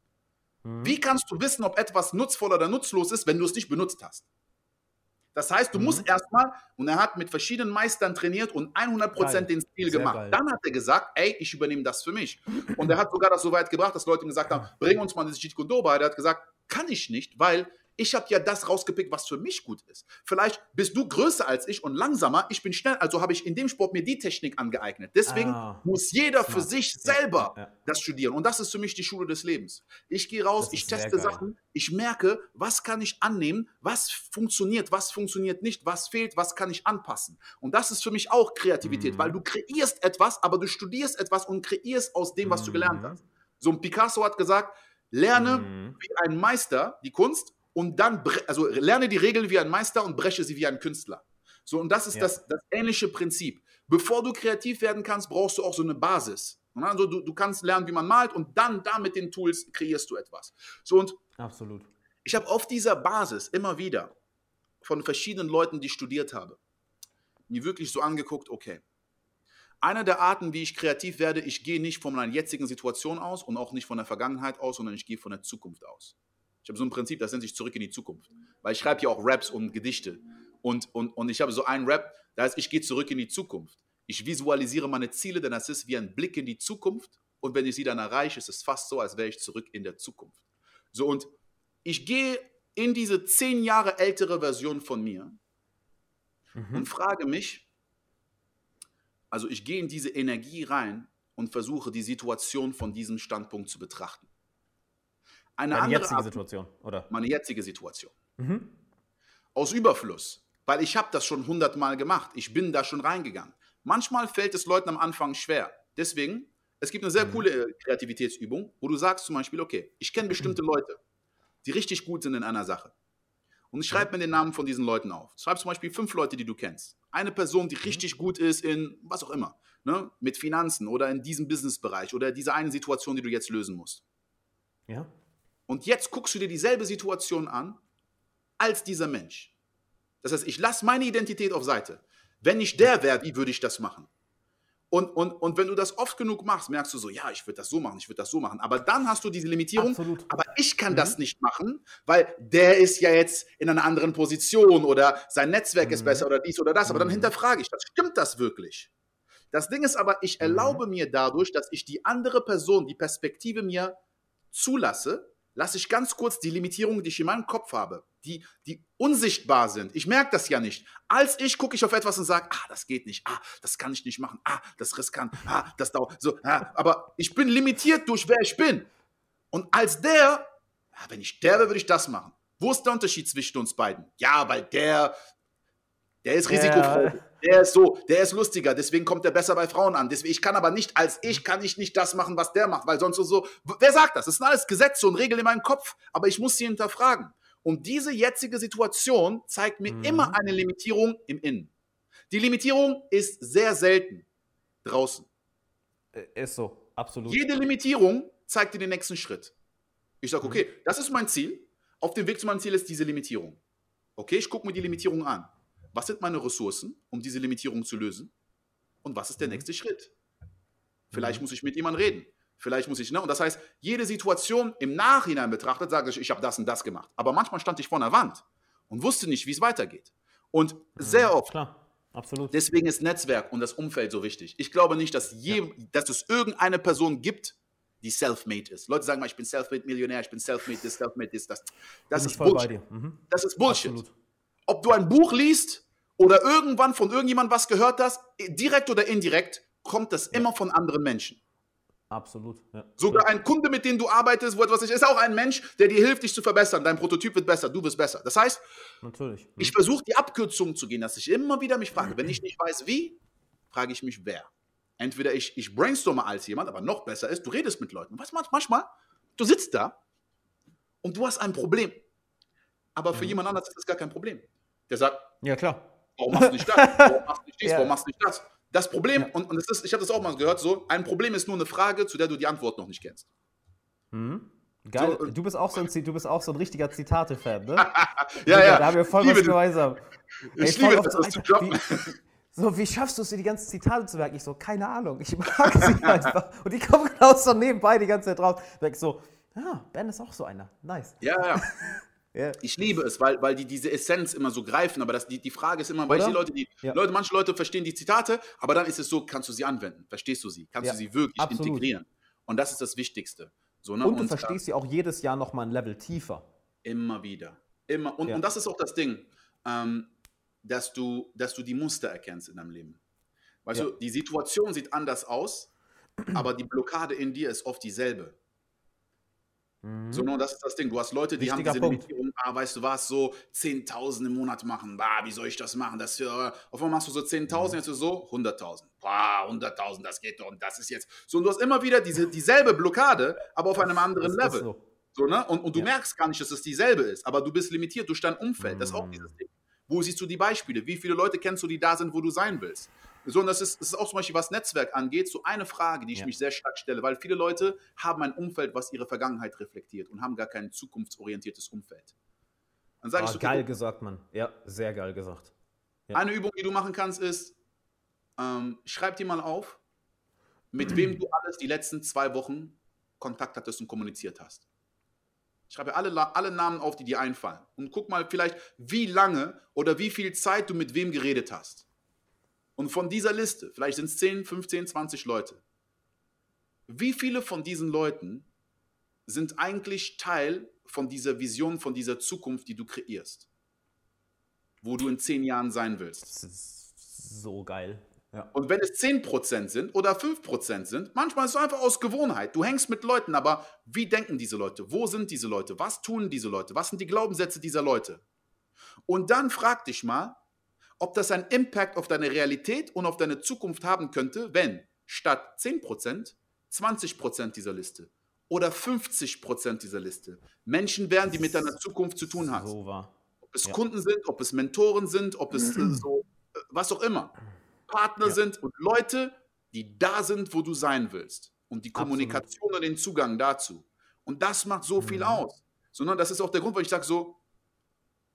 Speaker 2: Mhm. Wie kannst du wissen, ob etwas nutzvoll oder nutzlos ist, wenn du es nicht benutzt hast? Das heißt, du mhm. musst erstmal, und er hat mit verschiedenen Meistern trainiert und 100% geil. den Stil Sehr gemacht. Geil. Dann hat er gesagt, ey, ich übernehme das für mich. Und er hat sogar das so weit gebracht, dass Leute ihm gesagt haben, bring uns mal dieses Jeet Kune Do bei. Er hat gesagt, kann ich nicht, weil ich habe ja das rausgepickt, was für mich gut ist. Vielleicht bist du größer als ich und langsamer. Ich bin schnell, also habe ich in dem Sport mir die Technik angeeignet. Deswegen ah, muss jeder für sich selber ja, ja. das studieren. Und das ist für mich die Schule des Lebens. Ich gehe raus, ich teste Sachen, ich merke, was kann ich annehmen, was funktioniert, was funktioniert nicht, was fehlt, was kann ich anpassen. Und das ist für mich auch Kreativität, mhm. weil du kreierst etwas, aber du studierst etwas und kreierst aus dem, was mhm. du gelernt mhm. hast. So ein Picasso hat gesagt, lerne mhm. wie ein Meister die Kunst und dann, also lerne die Regeln wie ein Meister und breche sie wie ein Künstler. So, und das ist ja. das, das ähnliche Prinzip. Bevor du kreativ werden kannst, brauchst du auch so eine Basis. Also du, du kannst lernen, wie man malt und dann da mit den Tools kreierst du etwas. So und
Speaker 1: Absolut.
Speaker 2: Ich habe auf dieser Basis immer wieder von verschiedenen Leuten, die studiert habe, mir wirklich so angeguckt, okay, eine der Arten, wie ich kreativ werde, ich gehe nicht von meiner jetzigen Situation aus und auch nicht von der Vergangenheit aus, sondern ich gehe von der Zukunft aus. Ich habe so ein Prinzip, das nennt sich zurück in die Zukunft. Weil ich schreibe ja auch Raps und Gedichte. Und, und, und ich habe so einen Rap, da heißt, ich gehe zurück in die Zukunft. Ich visualisiere meine Ziele, denn das ist wie ein Blick in die Zukunft. Und wenn ich sie dann erreiche, ist es fast so, als wäre ich zurück in der Zukunft. So, und ich gehe in diese zehn Jahre ältere Version von mir mhm. und frage mich, also ich gehe in diese Energie rein und versuche die Situation von diesem Standpunkt zu betrachten.
Speaker 1: Eine Meine andere jetzige Situation, oder?
Speaker 2: Meine jetzige Situation. Mhm. Aus Überfluss, weil ich habe das schon hundertmal gemacht. Ich bin da schon reingegangen. Manchmal fällt es Leuten am Anfang schwer. Deswegen, es gibt eine sehr mhm. coole Kreativitätsübung, wo du sagst zum Beispiel, okay, ich kenne bestimmte Leute, die richtig gut sind in einer Sache. Und ich schreibe mir den Namen von diesen Leuten auf. Schreib zum Beispiel fünf Leute, die du kennst. Eine Person, die mhm. richtig gut ist in was auch immer, ne? mit Finanzen oder in diesem Businessbereich oder dieser einen Situation, die du jetzt lösen musst.
Speaker 1: Ja.
Speaker 2: Und jetzt guckst du dir dieselbe Situation an als dieser Mensch. Das heißt, ich lasse meine Identität auf Seite. Wenn ich der wäre, wie würde ich das machen? Und, und, und wenn du das oft genug machst, merkst du so, ja, ich würde das so machen, ich würde das so machen. Aber dann hast du diese Limitierung, Absolut. aber ich kann mhm. das nicht machen, weil der ist ja jetzt in einer anderen Position oder sein Netzwerk mhm. ist besser oder dies oder das. Aber dann mhm. hinterfrage ich das. Stimmt das wirklich? Das Ding ist aber, ich mhm. erlaube mir dadurch, dass ich die andere Person, die Perspektive mir zulasse, lasse ich ganz kurz die Limitierungen, die ich in meinem Kopf habe, die, die unsichtbar sind. Ich merke das ja nicht. Als ich gucke ich auf etwas und sage, ah, das geht nicht, ah, das kann ich nicht machen, ah, das ist riskant, ah, das dauert, so, ah, aber ich bin limitiert durch wer ich bin. Und als der, wenn ich der wäre, würde ich das machen. Wo ist der Unterschied zwischen uns beiden? Ja, weil der, der ist risikofrei. Ja der ist so, der ist lustiger, deswegen kommt er besser bei Frauen an. Deswegen, ich kann aber nicht, als ich kann ich nicht das machen, was der macht, weil sonst so, wer sagt das? Das sind alles Gesetze und Regeln in meinem Kopf, aber ich muss sie hinterfragen. Und diese jetzige Situation zeigt mir mhm. immer eine Limitierung im Innen. Die Limitierung ist sehr selten draußen.
Speaker 1: Äh, ist so, absolut.
Speaker 2: Jede Limitierung zeigt dir den nächsten Schritt. Ich sage, okay, mhm. das ist mein Ziel. Auf dem Weg zu meinem Ziel ist diese Limitierung. Okay, ich gucke mir die Limitierung an was sind meine Ressourcen, um diese Limitierung zu lösen? Und was ist der mhm. nächste Schritt? Vielleicht mhm. muss ich mit jemandem reden. Vielleicht muss ich, ne? Und das heißt, jede Situation im Nachhinein betrachtet, sage ich, ich habe das und das gemacht. Aber manchmal stand ich vor einer Wand und wusste nicht, wie es weitergeht. Und mhm. sehr oft.
Speaker 1: Klar. Absolut.
Speaker 2: Deswegen ist Netzwerk und das Umfeld so wichtig. Ich glaube nicht, dass, je, ja. dass es irgendeine Person gibt, die self-made ist. Leute sagen mal, ich bin self-made Millionär, ich bin self-made das, self-made das. Das, das ist Bullshit. Mhm. Das ist Bullshit. Absolut ob du ein Buch liest oder irgendwann von irgendjemandem was gehört hast, direkt oder indirekt, kommt das immer von anderen Menschen.
Speaker 1: Absolut. Ja.
Speaker 2: Sogar ein Kunde, mit dem du arbeitest, wo etwas ist, ist auch ein Mensch, der dir hilft, dich zu verbessern. Dein Prototyp wird besser, du wirst besser. Das heißt,
Speaker 1: Natürlich.
Speaker 2: Ich versuche die Abkürzung zu gehen, dass ich immer wieder mich frage, wenn ich nicht weiß wie, frage ich mich wer. Entweder ich, ich brainstorme als jemand, aber noch besser ist, du redest mit Leuten. Weißt du, manchmal, du sitzt da und du hast ein Problem. Aber für
Speaker 1: Mhm.
Speaker 2: jemand anders ist das gar kein Problem. Der sagt,
Speaker 1: Ja, klar.
Speaker 2: Warum machst du nicht das? Warum machst du nicht dies?
Speaker 1: Ja.
Speaker 2: Warum machst du nicht das? Das Problem,
Speaker 1: Ja.
Speaker 2: und, und das ist, ich habe das auch mal gehört, so, ein Problem ist nur eine Frage, zu der du die Antwort noch nicht kennst.
Speaker 1: Mhm. Geil.
Speaker 2: So, äh,
Speaker 1: du, bist auch so ein, du bist auch so ein richtiger Zitate-Fan, ne?
Speaker 2: Ja,
Speaker 1: Da haben wir voll
Speaker 2: ich
Speaker 1: was
Speaker 2: das.
Speaker 1: gemeinsam. Ey,
Speaker 2: Ich liebe das,
Speaker 1: so,
Speaker 2: das zu droppen.
Speaker 1: wie, so, wie schaffst du es, dir die ganzen Zitate zu merken? Ich so, keine Ahnung. Ich mag sie einfach. Und die kommen genau so nebenbei die ganze Zeit raus. Denk so, ja, Ben ist auch so einer. Nice.
Speaker 2: Ja, ja.
Speaker 1: Ja.
Speaker 2: Ich liebe es, weil, weil die diese Essenz immer so greifen. Aber das, die, die Frage ist immer, weil ich
Speaker 1: Oder?
Speaker 2: Leute, die
Speaker 1: Ja.
Speaker 2: Leute, manche Leute verstehen die Zitate, aber dann ist es so, kannst du sie anwenden? Verstehst du sie? Kannst
Speaker 1: Ja,
Speaker 2: du sie wirklich
Speaker 1: absolut.
Speaker 2: integrieren? Und das ist das Wichtigste. So, ne?
Speaker 1: Und du
Speaker 2: äh,
Speaker 1: verstehst sie auch jedes Jahr noch mal ein Level tiefer.
Speaker 2: Immer wieder. Immer. Und,
Speaker 1: Ja.
Speaker 2: und das ist auch das Ding, ähm, dass, du, dass du die Muster erkennst in deinem Leben. Weißt du, die Situation sieht anders aus, aber die Blockade in dir ist oft dieselbe. So, ne, das ist das Ding. Du hast Leute, die haben
Speaker 1: Mhm. Wichtiger
Speaker 2: diese
Speaker 1: Punkt.
Speaker 2: Limitierung, ah, weißt du was, so 10.000 im Monat machen, bah, wie soll ich das machen? Das, äh, auf einmal machst du so
Speaker 1: Mhm.
Speaker 2: 10.000, jetzt ist so 100.000. Bah, 100.000, das geht doch und das ist jetzt. So, und du hast immer wieder diese, dieselbe Blockade, aber auf einem anderen Level.
Speaker 1: so.
Speaker 2: So, ne? Und, und du
Speaker 1: Ja.
Speaker 2: merkst gar nicht, dass es dieselbe ist, aber du bist limitiert durch dein Umfeld. Das ist auch dieses Ding. Wo siehst du die Beispiele? Wie viele Leute kennst du, die da sind, wo du sein willst? So, und das ist, das ist auch zum Beispiel, was Netzwerk angeht, so eine Frage, die ich
Speaker 1: Ja.
Speaker 2: mich sehr stark stelle, weil viele Leute haben ein Umfeld, was ihre Vergangenheit reflektiert und haben gar kein zukunftsorientiertes Umfeld. Dann sage
Speaker 1: Ah,
Speaker 2: ich so,
Speaker 1: geil
Speaker 2: guck,
Speaker 1: gesagt, Mann. Ja, sehr geil gesagt. Ja.
Speaker 2: eine Übung, die du machen kannst, ist, ähm, schreib dir mal auf, mit wem du alles die letzten zwei Wochen Kontakt hattest und kommuniziert hast. Schreibe alle, alle Namen auf, die dir einfallen. Und guck mal vielleicht, wie lange oder wie viel Zeit du mit wem geredet hast. Und von dieser Liste, vielleicht sind es 10, 15, 20 Leute. Wie viele von diesen Leuten sind eigentlich Teil von dieser Vision, von dieser Zukunft, die du kreierst? Wo du in zehn Jahren sein willst.
Speaker 1: Das ist so geil. Ja.
Speaker 2: Und wenn es 10% sind oder 5% sind, manchmal ist es einfach aus Gewohnheit. Du hängst mit Leuten, aber wie denken diese Leute? Wo sind diese Leute? Was tun diese Leute? Was sind die Glaubenssätze dieser Leute? Und dann frag dich mal, ob das einen Impact auf deine Realität und auf deine Zukunft haben könnte, wenn statt 10% 20% dieser Liste oder 50% dieser Liste Menschen wären, die mit deiner Zukunft zu tun hast
Speaker 1: So
Speaker 2: ob es
Speaker 1: Ja.
Speaker 2: Kunden sind, ob es Mentoren sind, ob es äh, so, äh, was auch immer, Partner
Speaker 1: Ja.
Speaker 2: sind und Leute, die da sind, wo du sein willst. Und die
Speaker 1: Absolut.
Speaker 2: Kommunikation und den Zugang dazu. Und das macht so viel
Speaker 1: Mhm.
Speaker 2: aus. Sondern das ist auch der Grund, warum ich sage so,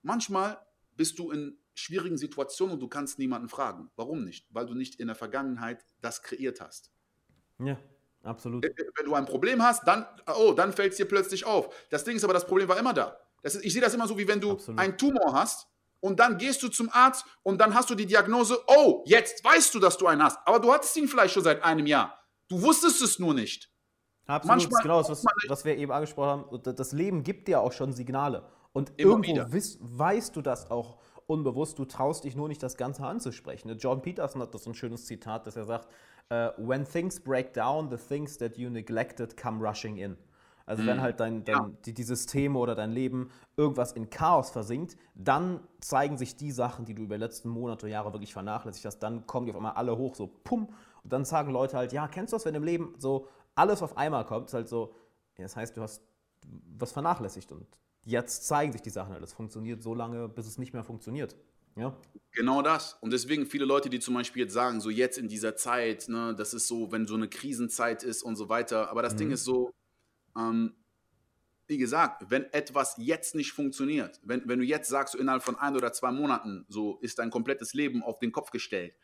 Speaker 2: manchmal bist du in schwierigen Situationen und du kannst niemanden fragen. Warum nicht? Weil du nicht in der Vergangenheit das kreiert hast.
Speaker 1: Ja, absolut.
Speaker 2: Wenn du ein Problem hast, dann, oh, dann fällt es dir plötzlich auf. Das Ding ist aber, das Problem war immer da. Das ist, ich sehe das immer so, wie wenn du
Speaker 1: Absolut.
Speaker 2: einen Tumor hast und dann gehst du zum Arzt und dann hast du die Diagnose, oh, jetzt weißt du, dass du einen hast. Aber du hattest ihn vielleicht schon seit einem Jahr. Du wusstest es nur nicht.
Speaker 1: Absolut,
Speaker 2: Manchmal
Speaker 1: genau das, was, was wir eben angesprochen haben. Das Leben gibt dir auch schon Signale. Und irgendwo wiss, weißt du das auch unbewusst. Du traust dich nur nicht, das Ganze anzusprechen. John Peterson hat das so ein schönes Zitat, dass er sagt: äh, When things break down, the things that you neglected come rushing in. Also, wenn halt dein, dein,
Speaker 2: Ja.
Speaker 1: die, die Systeme oder dein Leben irgendwas in Chaos versinkt, dann zeigen sich die Sachen, die du über die letzten Monate, Jahre wirklich vernachlässigt hast, dann kommen die auf einmal alle hoch, so pum. Und dann sagen Leute halt, ja, kennst du das, wenn im Leben so alles auf einmal kommt? Ist halt so, ja, das heißt, du hast was vernachlässigt und jetzt zeigen sich die Sachen halt. Es funktioniert so lange, bis es nicht mehr funktioniert. Ja,
Speaker 2: Genau das. Und deswegen viele Leute, die zum Beispiel jetzt sagen, so jetzt in dieser Zeit, ne, das ist so, wenn so eine Krisenzeit ist und so weiter. Aber das Ding
Speaker 1: Mhm.
Speaker 2: ist so, ähm, wie gesagt, wenn etwas jetzt nicht funktioniert, wenn, wenn du jetzt sagst, so innerhalb von ein oder zwei Monaten, so ist dein komplettes Leben auf den Kopf gestellt.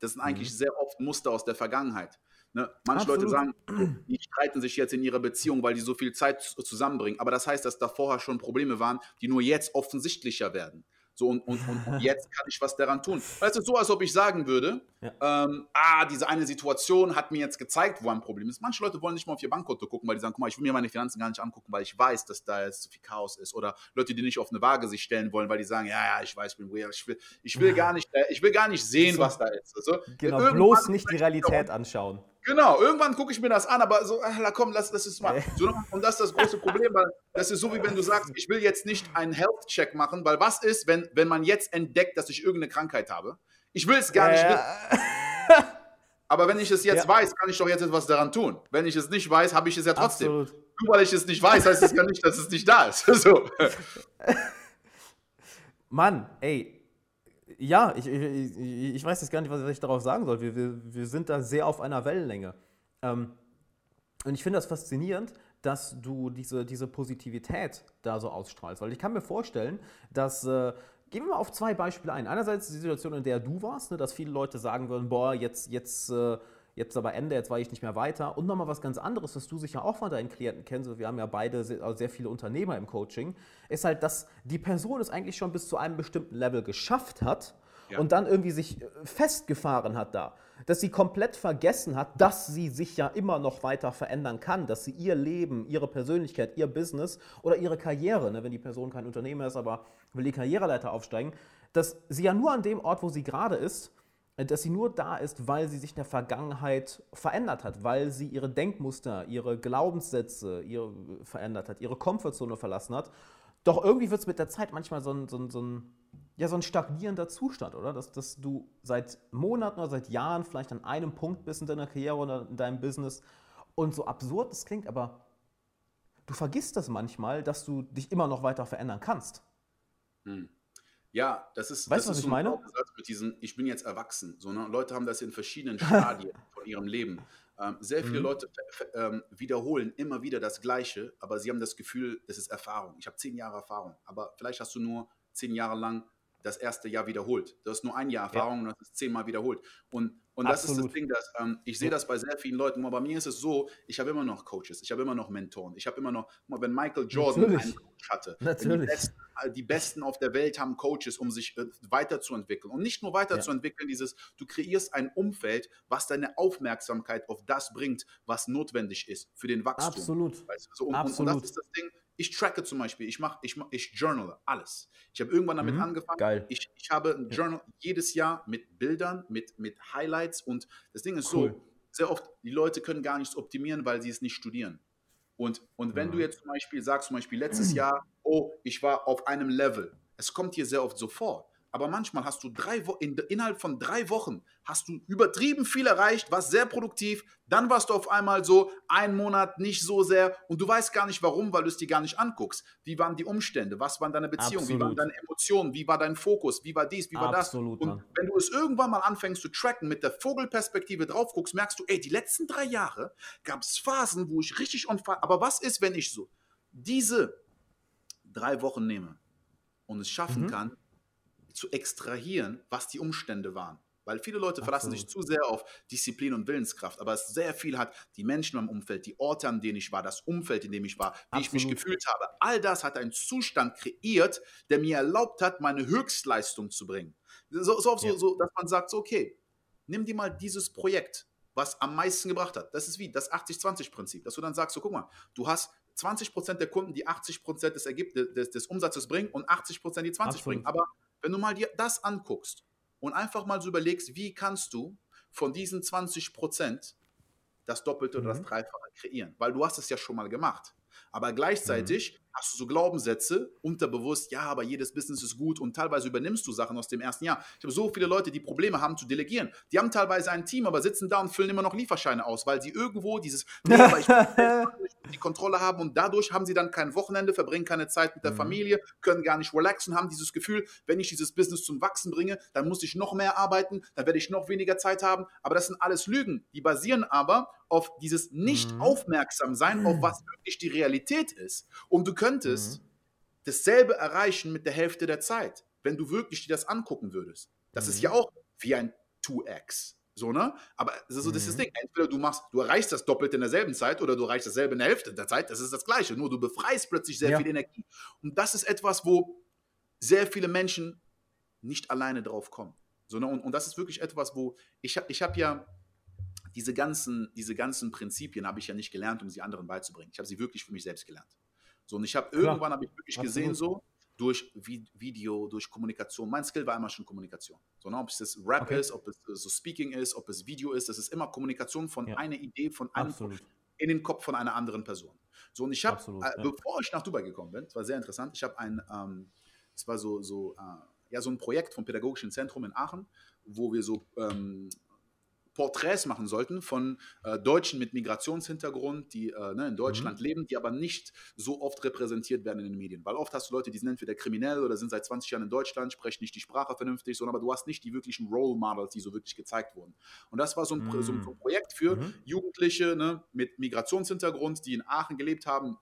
Speaker 2: Das sind eigentlich sehr oft Muster aus der Vergangenheit. Ne? Manche Leute
Speaker 1: Absolut.
Speaker 2: sagen, die streiten sich jetzt in ihrer Beziehung, weil die so viel Zeit zu- zusammenbringen. Aber das heißt, dass da vorher schon Probleme waren, die nur jetzt offensichtlicher werden. So, und, und, und, jetzt kann ich was daran tun. Weißt du, so, als ob ich sagen würde, ja. ähm, ah, diese eine Situation hat mir jetzt gezeigt, wo ein Problem ist. Manche Leute wollen nicht mal auf ihr Bankkonto gucken, weil die sagen, guck mal, ich will mir meine Finanzen gar nicht angucken, weil ich weiß, dass da jetzt zu viel Chaos ist. Oder Leute, die nicht auf eine Waage sich stellen wollen, weil die sagen, ja, ja, ich weiß, ich bin weird, ich will, ich will gar nicht, äh, ich will gar nicht sehen, was da ist. Also,
Speaker 1: genau, bloß nicht die Realität anschauen.
Speaker 2: Genau, irgendwann gucke ich mir das an, aber so, ach, komm, lass das ist mal. So, und das ist das große Problem, weil das ist so, wie wenn du sagst, ich will jetzt nicht einen Health-Check machen, weil was ist, wenn, wenn man jetzt entdeckt, dass ich irgendeine Krankheit habe? Ich will es gar nicht wissen. Aber wenn ich es jetzt ja. weiß, kann ich doch jetzt etwas daran tun. Wenn ich es nicht weiß, habe ich es ja trotzdem. Absolut. Nur weil ich es nicht weiß, heißt es ja nicht, dass es nicht da ist. So.
Speaker 1: Mann, ey, ja, ich, ich, ich weiß jetzt gar nicht, was ich darauf sagen soll. Wir, wir, wir sind da sehr auf einer Wellenlänge. Ähm, und ich finde das faszinierend, dass du diese, diese Positivität da so ausstrahlst. Weil ich kann mir vorstellen, dass. Äh, Gehen wir mal auf zwei Beispiele ein. Einerseits die Situation, in der du warst, ne, dass viele Leute sagen würden, boah, jetzt, jetzt, äh, jetzt aber Ende, jetzt war ich nicht mehr weiter. Und nochmal was ganz anderes, was du sicher auch von deinen Klienten kennst, wir haben ja beide sehr, also sehr viele Unternehmer im Coaching, ist halt, dass die Person es eigentlich schon bis zu einem bestimmten Level geschafft hat ja. und dann irgendwie sich äh, festgefahren hat da. Dass sie komplett vergessen hat, dass sie sich ja immer noch weiter verändern kann, dass sie ihr Leben, ihre Persönlichkeit, ihr Business oder ihre Karriere, ne, wenn die Person kein Unternehmer ist, aber will die Karriereleiter aufsteigen, dass sie ja nur an dem Ort, wo sie gerade ist, dass sie nur da ist, weil sie sich in der Vergangenheit verändert hat, weil sie ihre Denkmuster, ihre Glaubenssätze ihre, verändert hat, ihre Komfortzone verlassen hat. Doch irgendwie wird es mit der Zeit manchmal so ein, so ein, so ein, ja, so ein stagnierender Zustand, oder? Dass, dass du seit Monaten oder seit Jahren vielleicht an einem Punkt bist in deiner Karriere oder in deinem Business und so absurd es klingt, aber du vergisst das manchmal, dass du dich immer noch weiter verändern kannst.
Speaker 2: Hm. Ja, das ist.
Speaker 1: Weißt
Speaker 2: du,
Speaker 1: was ich meine?
Speaker 2: Mit diesem, ich bin jetzt erwachsen. So, ne? Leute haben das in verschiedenen Stadien von ihrem Leben. Ähm, sehr viele mhm. Leute ähm, wiederholen immer wieder das Gleiche, aber sie haben das Gefühl, das ist Erfahrung. Ich habe zehn Jahre Erfahrung, aber vielleicht hast du nur zehn Jahre lang das erste Jahr wiederholt. Du hast nur ein Jahr Erfahrung ja. und das ist zehnmal wiederholt. Und, und das ist das Ding, dass ähm, ich sehe das bei sehr vielen Leuten. Aber bei mir ist es so, ich habe immer noch Coaches, ich habe immer noch Mentoren, ich habe immer noch, wenn Michael Jordan Natürlich. einen Coach hatte,
Speaker 1: Natürlich.
Speaker 2: Die, besten, äh, die Besten auf der Welt haben Coaches, um sich äh, weiterzuentwickeln. Und nicht nur weiterzuentwickeln, ja. dieses, du kreierst ein Umfeld, was deine Aufmerksamkeit auf das bringt, was notwendig ist für den Wachstum.
Speaker 1: Absolut.
Speaker 2: Weißt du? so, und, Absolut. und das ist das Ding, ich tracke zum Beispiel, ich mache, ich, mach, ich journale alles. Ich habe irgendwann damit mhm, angefangen.
Speaker 1: Geil.
Speaker 2: Ich, ich habe ein Journal jedes Jahr mit Bildern, mit, mit Highlights und das Ding ist cool. so, sehr oft, die Leute können gar nichts optimieren, weil sie es nicht studieren. Und, und wenn mhm. du jetzt zum Beispiel sagst, zum Beispiel letztes Jahr, oh, ich war auf einem Level, es kommt hier sehr oft so vor aber manchmal hast du drei Wo in, innerhalb von drei Wochen hast du übertrieben viel erreicht, warst sehr produktiv, dann warst du auf einmal so einen Monat nicht so sehr und du weißt gar nicht warum, weil du es dir gar nicht anguckst. Wie waren die Umstände? Was waren deine Beziehungen? Wie waren deine Emotionen? Wie war dein Fokus? Wie war dies? Wie war
Speaker 1: Absolut,
Speaker 2: das? Und wenn du es irgendwann mal anfängst zu tracken, mit der Vogelperspektive drauf guckst, merkst du, ey, die letzten drei Jahre gab es Phasen, wo ich richtig on aber was ist, wenn ich so diese drei Wochen nehme und es schaffen mhm. kann, zu extrahieren, was die Umstände waren. Weil viele Leute verlassen sich zu sehr auf Disziplin und Willenskraft, aber es sehr viel hat die Menschen im Umfeld, die Orte, an denen ich war, das Umfeld, in dem ich war, wie Absolut. ich mich gefühlt habe. All das hat einen Zustand kreiert, der mir erlaubt hat, meine Höchstleistung zu bringen. So, so, so, ja. so dass man sagt, so, okay, nimm dir mal dieses Projekt, was am meisten gebracht hat. Das ist wie das 80-20-Prinzip, dass du dann sagst, so guck mal, du hast 20% der Kunden, die 80% des, Ergeb des, des Umsatzes bringen und 80% die 20 Absolut. bringen. Aber wenn du mal dir das anguckst und einfach mal so überlegst, wie kannst du von diesen 20 Prozent das Doppelte mhm. oder das mhm. Dreifache kreieren? Weil du hast es ja schon mal gemacht. Aber gleichzeitig mhm. Hast du so Glaubenssätze, unterbewusst, ja, aber jedes Business ist gut und teilweise übernimmst du Sachen aus dem ersten Jahr. Ich habe so viele Leute, die Probleme haben zu delegieren. Die haben teilweise ein Team, aber sitzen da und füllen immer noch Lieferscheine aus, weil sie irgendwo dieses, nee, die Kontrolle haben und dadurch haben sie dann kein Wochenende, verbringen keine Zeit mit der mhm. Familie, können gar nicht relaxen, haben dieses Gefühl, wenn ich dieses Business zum Wachsen bringe, dann muss ich noch mehr arbeiten, dann werde ich noch weniger Zeit haben. Aber das sind alles Lügen. Die basieren aber auf dieses nicht mhm. auf was wirklich die Realität ist. Und du könntest mhm. dasselbe erreichen mit der Hälfte der Zeit, wenn du wirklich dir das angucken würdest. Das ist ja auch wie ein 2x. So, ne? Aber so, das ist das mhm. Ding. Entweder du machst, du erreichst das Doppelte in derselben Zeit oder du erreichst dasselbe in der Hälfte der Zeit. Das ist das Gleiche. Nur du befreist plötzlich sehr ja. viel Energie. Und das ist etwas, wo sehr viele Menschen nicht alleine drauf kommen. So, ne? und, und das ist wirklich etwas, wo ich, ich habe ja diese ganzen, diese ganzen Prinzipien habe ich ja nicht gelernt, um sie anderen beizubringen. Ich habe sie wirklich für mich selbst gelernt. So, und ich habe irgendwann habe ich wirklich Absolut. gesehen, so durch Video, durch Kommunikation. Mein Skill war immer schon Kommunikation. So, ne, ob es das Rap okay. ist, ob es so Speaking ist, ob es Video ist, das ist immer Kommunikation von ja. einer Idee, von einem Absolut. in den Kopf von einer anderen Person. So, und ich habe, äh, ja. bevor ich nach Dubai gekommen bin, das war sehr interessant, ich habe ein, ähm, es war so, so, äh, ja, so ein Projekt vom Pädagogischen Zentrum in Aachen, wo wir so ähm, Porträts machen sollten von äh, Deutschen mit Migrationshintergrund, die äh, ne, in Deutschland mhm. leben, die aber nicht so oft repräsentiert werden in den Medien. Weil oft hast du Leute, die sind entweder kriminell oder sind seit 20 Jahren in Deutschland, sprechen nicht die Sprache vernünftig, sondern aber du hast nicht die wirklichen Role Models, die so wirklich gezeigt wurden. Und das war so ein, mhm. so ein Projekt für mhm. Jugendliche ne, mit Migrationshintergrund, die in Aachen gelebt haben,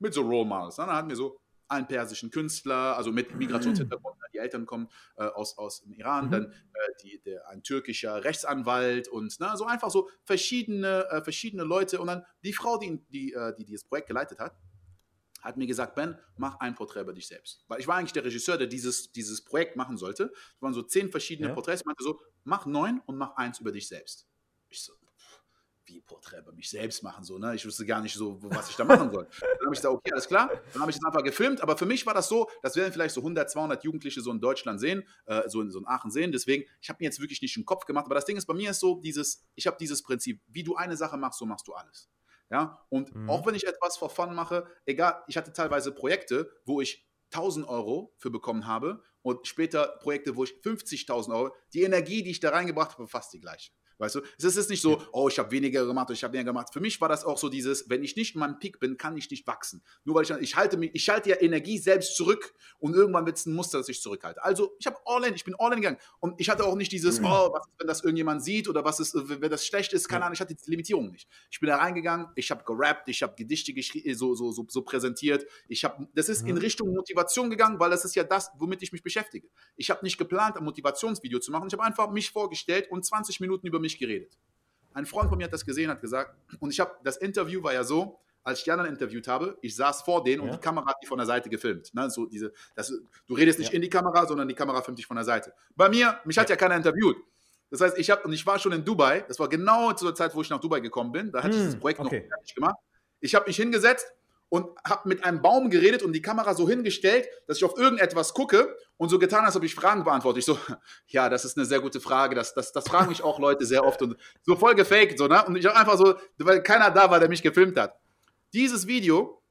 Speaker 2: mit so Role Models. Dann hatten wir so einen persischen Künstler, also mit Migrationshintergrund, die Eltern kommen äh, aus, aus dem Iran, mhm. dann äh, die, der, ein türkischer Rechtsanwalt und na, so einfach so verschiedene, äh, verschiedene Leute. Und dann die Frau, die, die, äh, die, die das Projekt geleitet hat, hat mir gesagt, Ben, mach ein Porträt über dich selbst. Weil ich war eigentlich der Regisseur, der dieses, dieses Projekt machen sollte. Es waren so zehn verschiedene ja. Porträts. Ich meinte so, mach neun und mach eins über dich selbst. Ich so, wie Porträt bei mich selbst machen, so, ne? Ich wusste gar nicht so, was ich da machen soll. Dann habe ich gesagt, okay, alles klar. Dann habe ich das einfach gefilmt. Aber für mich war das so, das werden vielleicht so 100, 200 Jugendliche so in Deutschland sehen, äh, so, in, so in Aachen sehen. Deswegen, ich habe mir jetzt wirklich nicht den Kopf gemacht. Aber das Ding ist, bei mir ist so dieses, ich habe dieses Prinzip, wie du eine Sache machst, so machst du alles. Ja, und mhm. auch wenn ich etwas for fun mache, egal, ich hatte teilweise Projekte, wo ich 1000 Euro für bekommen habe und später Projekte, wo ich 50.000 Euro, die Energie, die ich da reingebracht habe, fast die gleiche. Weißt du, es ist nicht so, oh, ich habe weniger gemacht oder ich habe weniger gemacht. Für mich war das auch so dieses, wenn ich nicht in meinem Peak bin, kann ich nicht wachsen. Nur weil ich, ich halte mich, ich halte ja Energie selbst zurück und irgendwann wird es ein Muster, das ich zurückhalte. Also ich habe all in, ich bin all in gegangen und ich hatte auch nicht dieses, mhm. oh, was ist, wenn das irgendjemand sieht oder was ist, wenn das schlecht ist, keine Ahnung, ich hatte die Limitierung nicht. Ich bin da reingegangen, ich habe gerappt, ich habe Gedichte so, so, so, so präsentiert. Ich habe, das ist mhm. in Richtung Motivation gegangen, weil das ist ja das, womit ich mich beschäftige. Ich habe nicht geplant, ein Motivationsvideo zu machen. Ich habe einfach mich vorgestellt und 20 Minuten über mich geredet. Ein Freund von mir hat das gesehen, hat gesagt, und ich habe, das Interview war ja so, als ich die anderen interviewt habe, ich saß vor denen ja. und die Kamera hat die von der Seite gefilmt. Ne? So diese, das, du redest nicht ja. in die Kamera, sondern die Kamera filmt dich von der Seite. Bei mir, mich hat ja keiner interviewt. Das heißt, ich habe und ich war schon in Dubai. Das war genau zu der Zeit, wo ich nach Dubai gekommen bin. Da hatte hm, ich das Projekt okay. noch fertig gemacht. Ich habe mich hingesetzt und habe mit einem Baum geredet und die Kamera so hingestellt, dass ich auf irgendetwas gucke und so getan, als ob ich Fragen beantworte. Ich so, ja, das ist eine sehr gute Frage. Das, das, das fragen mich auch Leute sehr oft und so voll gefaked. So, ne? Und ich habe einfach so, weil keiner da war, der mich gefilmt hat. Dieses Video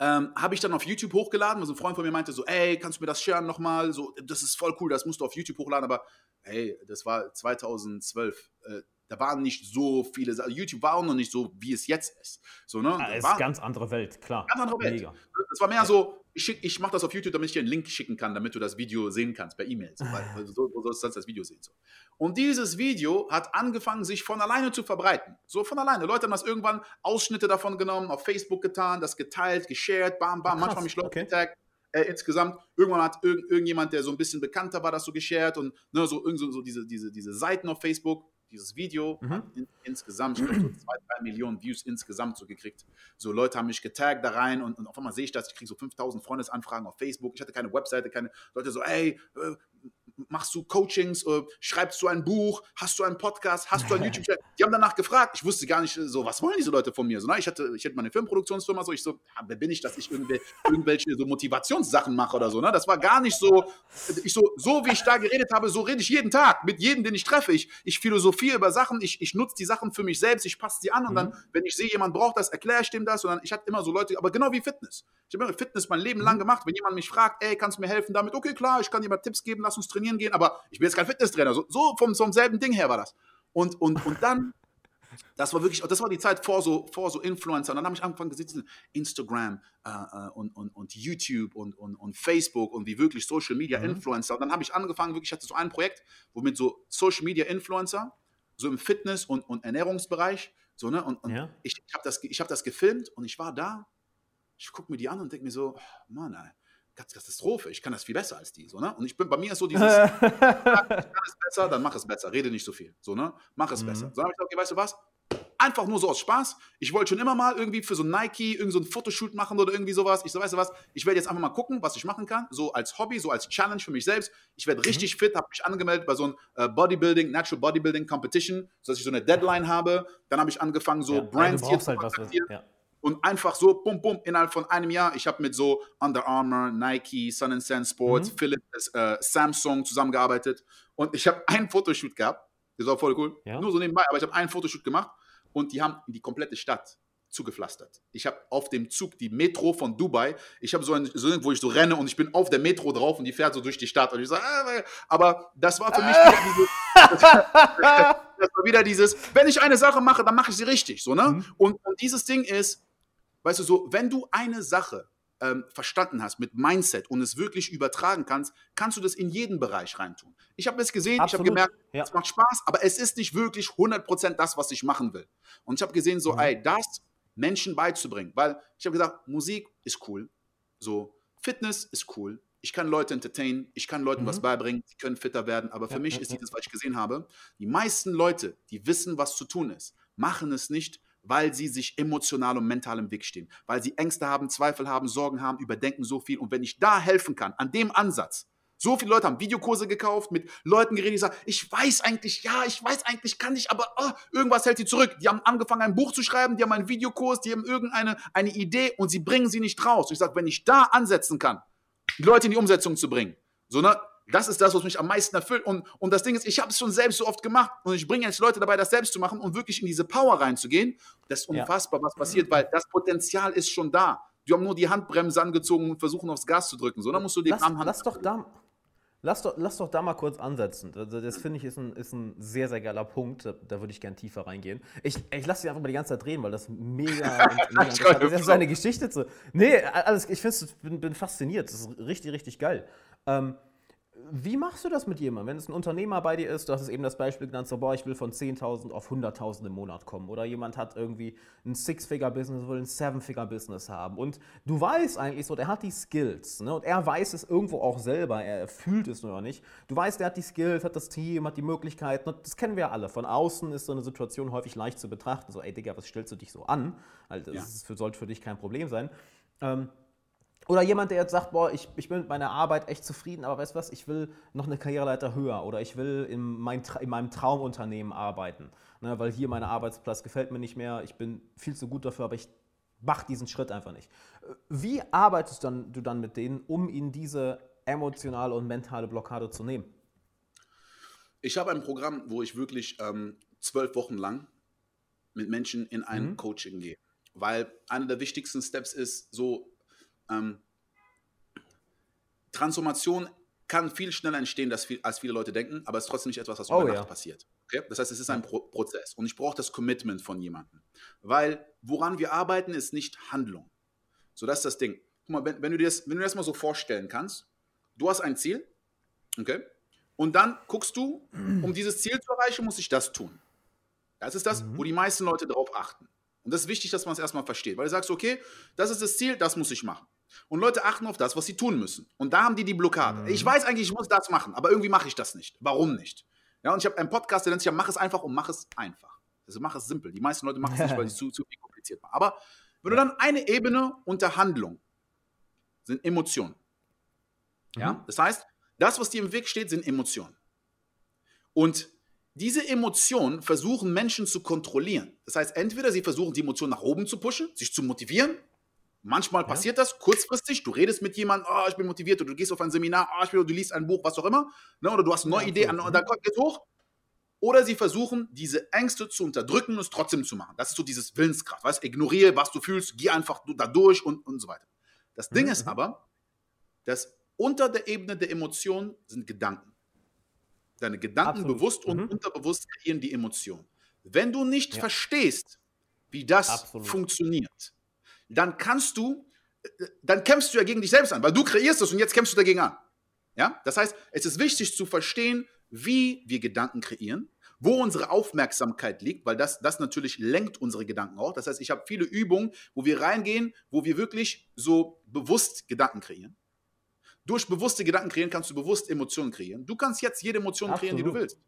Speaker 2: ähm, habe ich dann auf YouTube hochgeladen. Also ein Freund von mir meinte so, ey, kannst du mir das sharen nochmal? So, das ist voll cool, das musst du auf YouTube hochladen. Aber hey, das war 2012. Äh, da waren nicht so viele. YouTube war auch noch nicht so, wie es jetzt ist. So, ne?
Speaker 1: Ja, es ist ganz andere Welt, klar.
Speaker 2: Ganz andere Welt. Mega. Das war mehr so, ich, ich mache das auf YouTube, damit ich dir einen Link schicken kann, damit du das Video sehen kannst per E-Mail. So, so, so sollst du das Video sehen. So. Und dieses Video hat angefangen, sich von alleine zu verbreiten. So von alleine. Leute haben das irgendwann Ausschnitte davon genommen, auf Facebook getan, das geteilt, geshared, bam, bam. Krass, Manchmal mich Leute okay. getaggt. Äh, insgesamt, irgendwann hat irg irgendjemand, der so ein bisschen bekannter war, das so geshared und ne, so, so, so diese, diese, diese Seiten auf Facebook dieses Video mhm. hat in, insgesamt, ich glaube, so zwei, drei Millionen Views insgesamt so gekriegt. So Leute haben mich getaggt da rein und, und auf einmal sehe ich das, ich kriege so 5000 Freundesanfragen auf Facebook. Ich hatte keine Webseite, keine Leute so, ey, äh, machst du Coachings, äh, schreibst du ein Buch, hast du einen Podcast, hast du einen YouTube-Channel? Die haben danach gefragt. Ich wusste gar nicht so, was wollen diese Leute von mir? So, na, ich hatte, ich hatte meine Filmproduktionsfirma, so ich so, ja, wer bin ich, dass ich irgendwelche, irgendwelche so Motivationssachen mache oder so. Ne? Das war gar nicht so, ich so, so wie ich da geredet habe, so rede ich jeden Tag mit jedem, den ich treffe. Ich, ich philosophiere über Sachen, ich, ich nutze die Sachen für mich selbst, ich passe sie an und mhm. dann, wenn ich sehe, jemand braucht das, erkläre ich dem das und dann, ich hatte immer so Leute, aber genau wie Fitness. Ich habe immer Fitness mein Leben lang mhm. gemacht. Wenn jemand mich fragt, ey, kannst du mir helfen damit? Okay, klar, ich kann dir mal Tipps geben, lass uns trainieren gehen, aber ich bin jetzt kein Fitnesstrainer. So, so vom, vom selben Ding her war das. Und, und, und dann, das war wirklich, das war die Zeit vor so, vor so Influencer. Und dann habe ich angefangen gesehen, Instagram äh, äh, und, und, und YouTube und, und, und Facebook und wie wirklich Social Media mhm. Influencer. Und dann habe ich angefangen, wirklich, ich hatte so ein Projekt, wo mit so Social Media Influencer, so im Fitness- und, und Ernährungsbereich, so, ne? Und, und ja. ich, ich habe das, hab das gefilmt und ich war da ich gucke mir die an und denke mir so, Mann, ey, Katastrophe, ich kann das viel besser als die. So, ne? Und ich bin, bei mir ist so dieses, ich kann es besser, dann mach es besser, rede nicht so viel. So, ne? Mach es mhm. besser. So, dann habe ich gesagt, okay, weißt du was? einfach nur so aus Spaß. Ich wollte schon immer mal irgendwie für so Nike irgend so ein Fotoshoot machen oder irgendwie sowas. Ich so, weißt du was, ich werde jetzt einfach mal gucken, was ich machen kann, so als Hobby, so als Challenge für mich selbst. Ich werde richtig mhm. fit, habe mich angemeldet bei so einem äh, Bodybuilding, Natural Bodybuilding Competition, sodass ich so eine Deadline habe. Dann habe ich angefangen, so ja, Brands hier zu halt was, ja. Und einfach so, bum, bum, innerhalb von einem Jahr. Ich habe mit so Under Armour, Nike, Sun and Sand Sports, mhm. Philips, äh, Samsung zusammengearbeitet. Und ich habe einen Fotoshoot gehabt. Das war voll cool. Ja. Nur so nebenbei, aber ich habe einen Fotoshoot gemacht und die haben die komplette Stadt zugepflastert. Ich habe auf dem Zug die Metro von Dubai, ich habe so ein, so wo ich so renne und ich bin auf der Metro drauf und die fährt so durch die Stadt und ich sage, ah, aber das war für mich dieses, das war wieder dieses, wenn ich eine Sache mache, dann mache ich sie richtig, so ne? Mhm. Und, und dieses Ding ist, weißt du, so, wenn du eine Sache ähm, verstanden hast mit Mindset und es wirklich übertragen kannst, kannst du das in jeden Bereich reintun. Ich habe es gesehen, Absolut. ich habe gemerkt, ja. es macht Spaß, aber es ist nicht wirklich 100% das, was ich machen will. Und ich habe gesehen, so, mhm. ey, das Menschen beizubringen, weil ich habe gesagt, Musik ist cool, so, Fitness ist cool, ich kann Leute entertainen, ich kann Leuten mhm. was beibringen, sie können fitter werden, aber für ja, mich ja, ist dieses, was ich gesehen habe, die meisten Leute, die wissen, was zu tun ist, machen es nicht, weil sie sich emotional und mental im Weg stehen, weil sie Ängste haben, Zweifel haben, Sorgen haben, überdenken so viel. Und wenn ich da helfen kann, an dem Ansatz, so viele Leute haben Videokurse gekauft, mit Leuten geredet, die sagen, ich weiß eigentlich, ja, ich weiß eigentlich, kann ich, aber oh, irgendwas hält sie zurück. Die haben angefangen, ein Buch zu schreiben, die haben einen Videokurs, die haben irgendeine eine Idee und sie bringen sie nicht raus. Ich sage, wenn ich da ansetzen kann, die Leute in die Umsetzung zu bringen, so, ne, das ist das, was mich am meisten erfüllt. Und, und das Ding ist, ich habe es schon selbst so oft gemacht und ich bringe jetzt Leute dabei, das selbst zu machen und wirklich in diese Power reinzugehen. Das ist unfassbar, ja. was passiert, weil das Potenzial ist schon da. Die haben nur die Handbremse angezogen und versuchen aufs Gas zu drücken. So, dann musst du die
Speaker 1: lass, lass doch da, Lass doch, lass doch da mal kurz ansetzen. Also das finde ich ist ein, ist ein sehr, sehr geiler Punkt. Da, da würde ich gerne tiefer reingehen. Ich, ich lasse dich einfach mal die ganze Zeit reden, weil das mega, mega ist. Das ist eine Geschichte zu. Nee, alles, ich bin, bin fasziniert. Das ist richtig, richtig geil. Ähm, wie machst du das mit jemandem, wenn es ein Unternehmer bei dir ist? Du hast es eben das Beispiel genannt, so, boah, ich will von 10.000 auf 100.000 im Monat kommen. Oder jemand hat irgendwie ein Six-Figure-Business, will ein Seven-Figure-Business haben. Und du weißt eigentlich so, der hat die Skills. Ne? Und er weiß es irgendwo auch selber, er fühlt es nur noch nicht. Du weißt, der hat die Skills, hat das Team, hat die Möglichkeiten. Das kennen wir alle. Von außen ist so eine Situation häufig leicht zu betrachten. So, ey Digga, was stellst du dich so an? Also, das ja. sollte für dich kein Problem sein. Ähm, oder jemand, der jetzt sagt, boah, ich, ich bin mit meiner Arbeit echt zufrieden, aber weißt du was, ich will noch eine Karriereleiter höher oder ich will in, mein, in meinem Traumunternehmen arbeiten, ne, weil hier mein Arbeitsplatz gefällt mir nicht mehr, ich bin viel zu gut dafür, aber ich mache diesen Schritt einfach nicht. Wie arbeitest dann, du dann mit denen, um ihnen diese emotionale und mentale Blockade zu nehmen?
Speaker 2: Ich habe ein Programm, wo ich wirklich ähm, zwölf Wochen lang mit Menschen in ein mhm. Coaching gehe. Weil einer der wichtigsten Steps ist, so ähm, Transformation kann viel schneller entstehen, als, viel, als viele Leute denken, aber es ist trotzdem nicht etwas, was über oh, Nacht ja. passiert. Okay? Das heißt, es ist ein Pro Prozess und ich brauche das Commitment von jemandem. Weil woran wir arbeiten, ist nicht Handlung. So, das ist das Ding. Guck mal, wenn, wenn, du dir das, wenn du das mal so vorstellen kannst, du hast ein Ziel, okay? Und dann guckst du, um dieses Ziel zu erreichen, muss ich das tun. Das ist das, mhm. wo die meisten Leute darauf achten. Und das ist wichtig, dass man es erstmal versteht, weil du sagst, okay, das ist das Ziel, das muss ich machen. Und Leute achten auf das, was sie tun müssen. Und da haben die die Blockade. Mhm. Ich weiß eigentlich, ich muss das machen, aber irgendwie mache ich das nicht. Warum nicht? Ja, und ich habe einen Podcast, der nennt sich ja, mach es einfach und mach es einfach. Also mach es simpel. Die meisten Leute machen es nicht, weil es zu, zu viel kompliziert machen. Aber wenn du dann eine Ebene unter Handlung sind Emotionen. Ja, mhm. das heißt, das, was dir im Weg steht, sind Emotionen. Und diese Emotionen versuchen Menschen zu kontrollieren. Das heißt, entweder sie versuchen, die Emotionen nach oben zu pushen, sich zu motivieren, Manchmal ja. passiert das kurzfristig. Du redest mit jemandem, oh, ich bin motiviert, oder du gehst auf ein Seminar, oh, ich bin, du liest ein Buch, was auch immer, ne, oder du hast eine neue ja, Idee, und dann kommt es hoch. Oder sie versuchen, diese Ängste zu unterdrücken und es trotzdem zu machen. Das ist so dieses Willenskraft. Weißt, ignoriere, was du fühlst, geh einfach da durch und, und so weiter. Das Ding mhm. ist aber, dass unter der Ebene der Emotionen sind Gedanken. Deine Gedanken Absolut. bewusst und mhm. unterbewusst kreieren die Emotion. Wenn du nicht ja. verstehst, wie das Absolut. funktioniert, dann kannst du, äh, dann kämpfst du ja gegen dich selbst an, weil du kreierst es und jetzt kämpfst du dagegen an. Ja? Das heißt, es ist wichtig zu verstehen, wie wir Gedanken kreieren, wo unsere Aufmerksamkeit liegt, weil das, das natürlich lenkt unsere Gedanken auch. Das heißt, ich habe viele Übungen, wo wir reingehen, wo wir wirklich so bewusst Gedanken kreieren. Durch bewusste Gedanken kreieren kannst du bewusst Emotionen kreieren. Du kannst jetzt jede Emotion Absolut. kreieren, die du willst.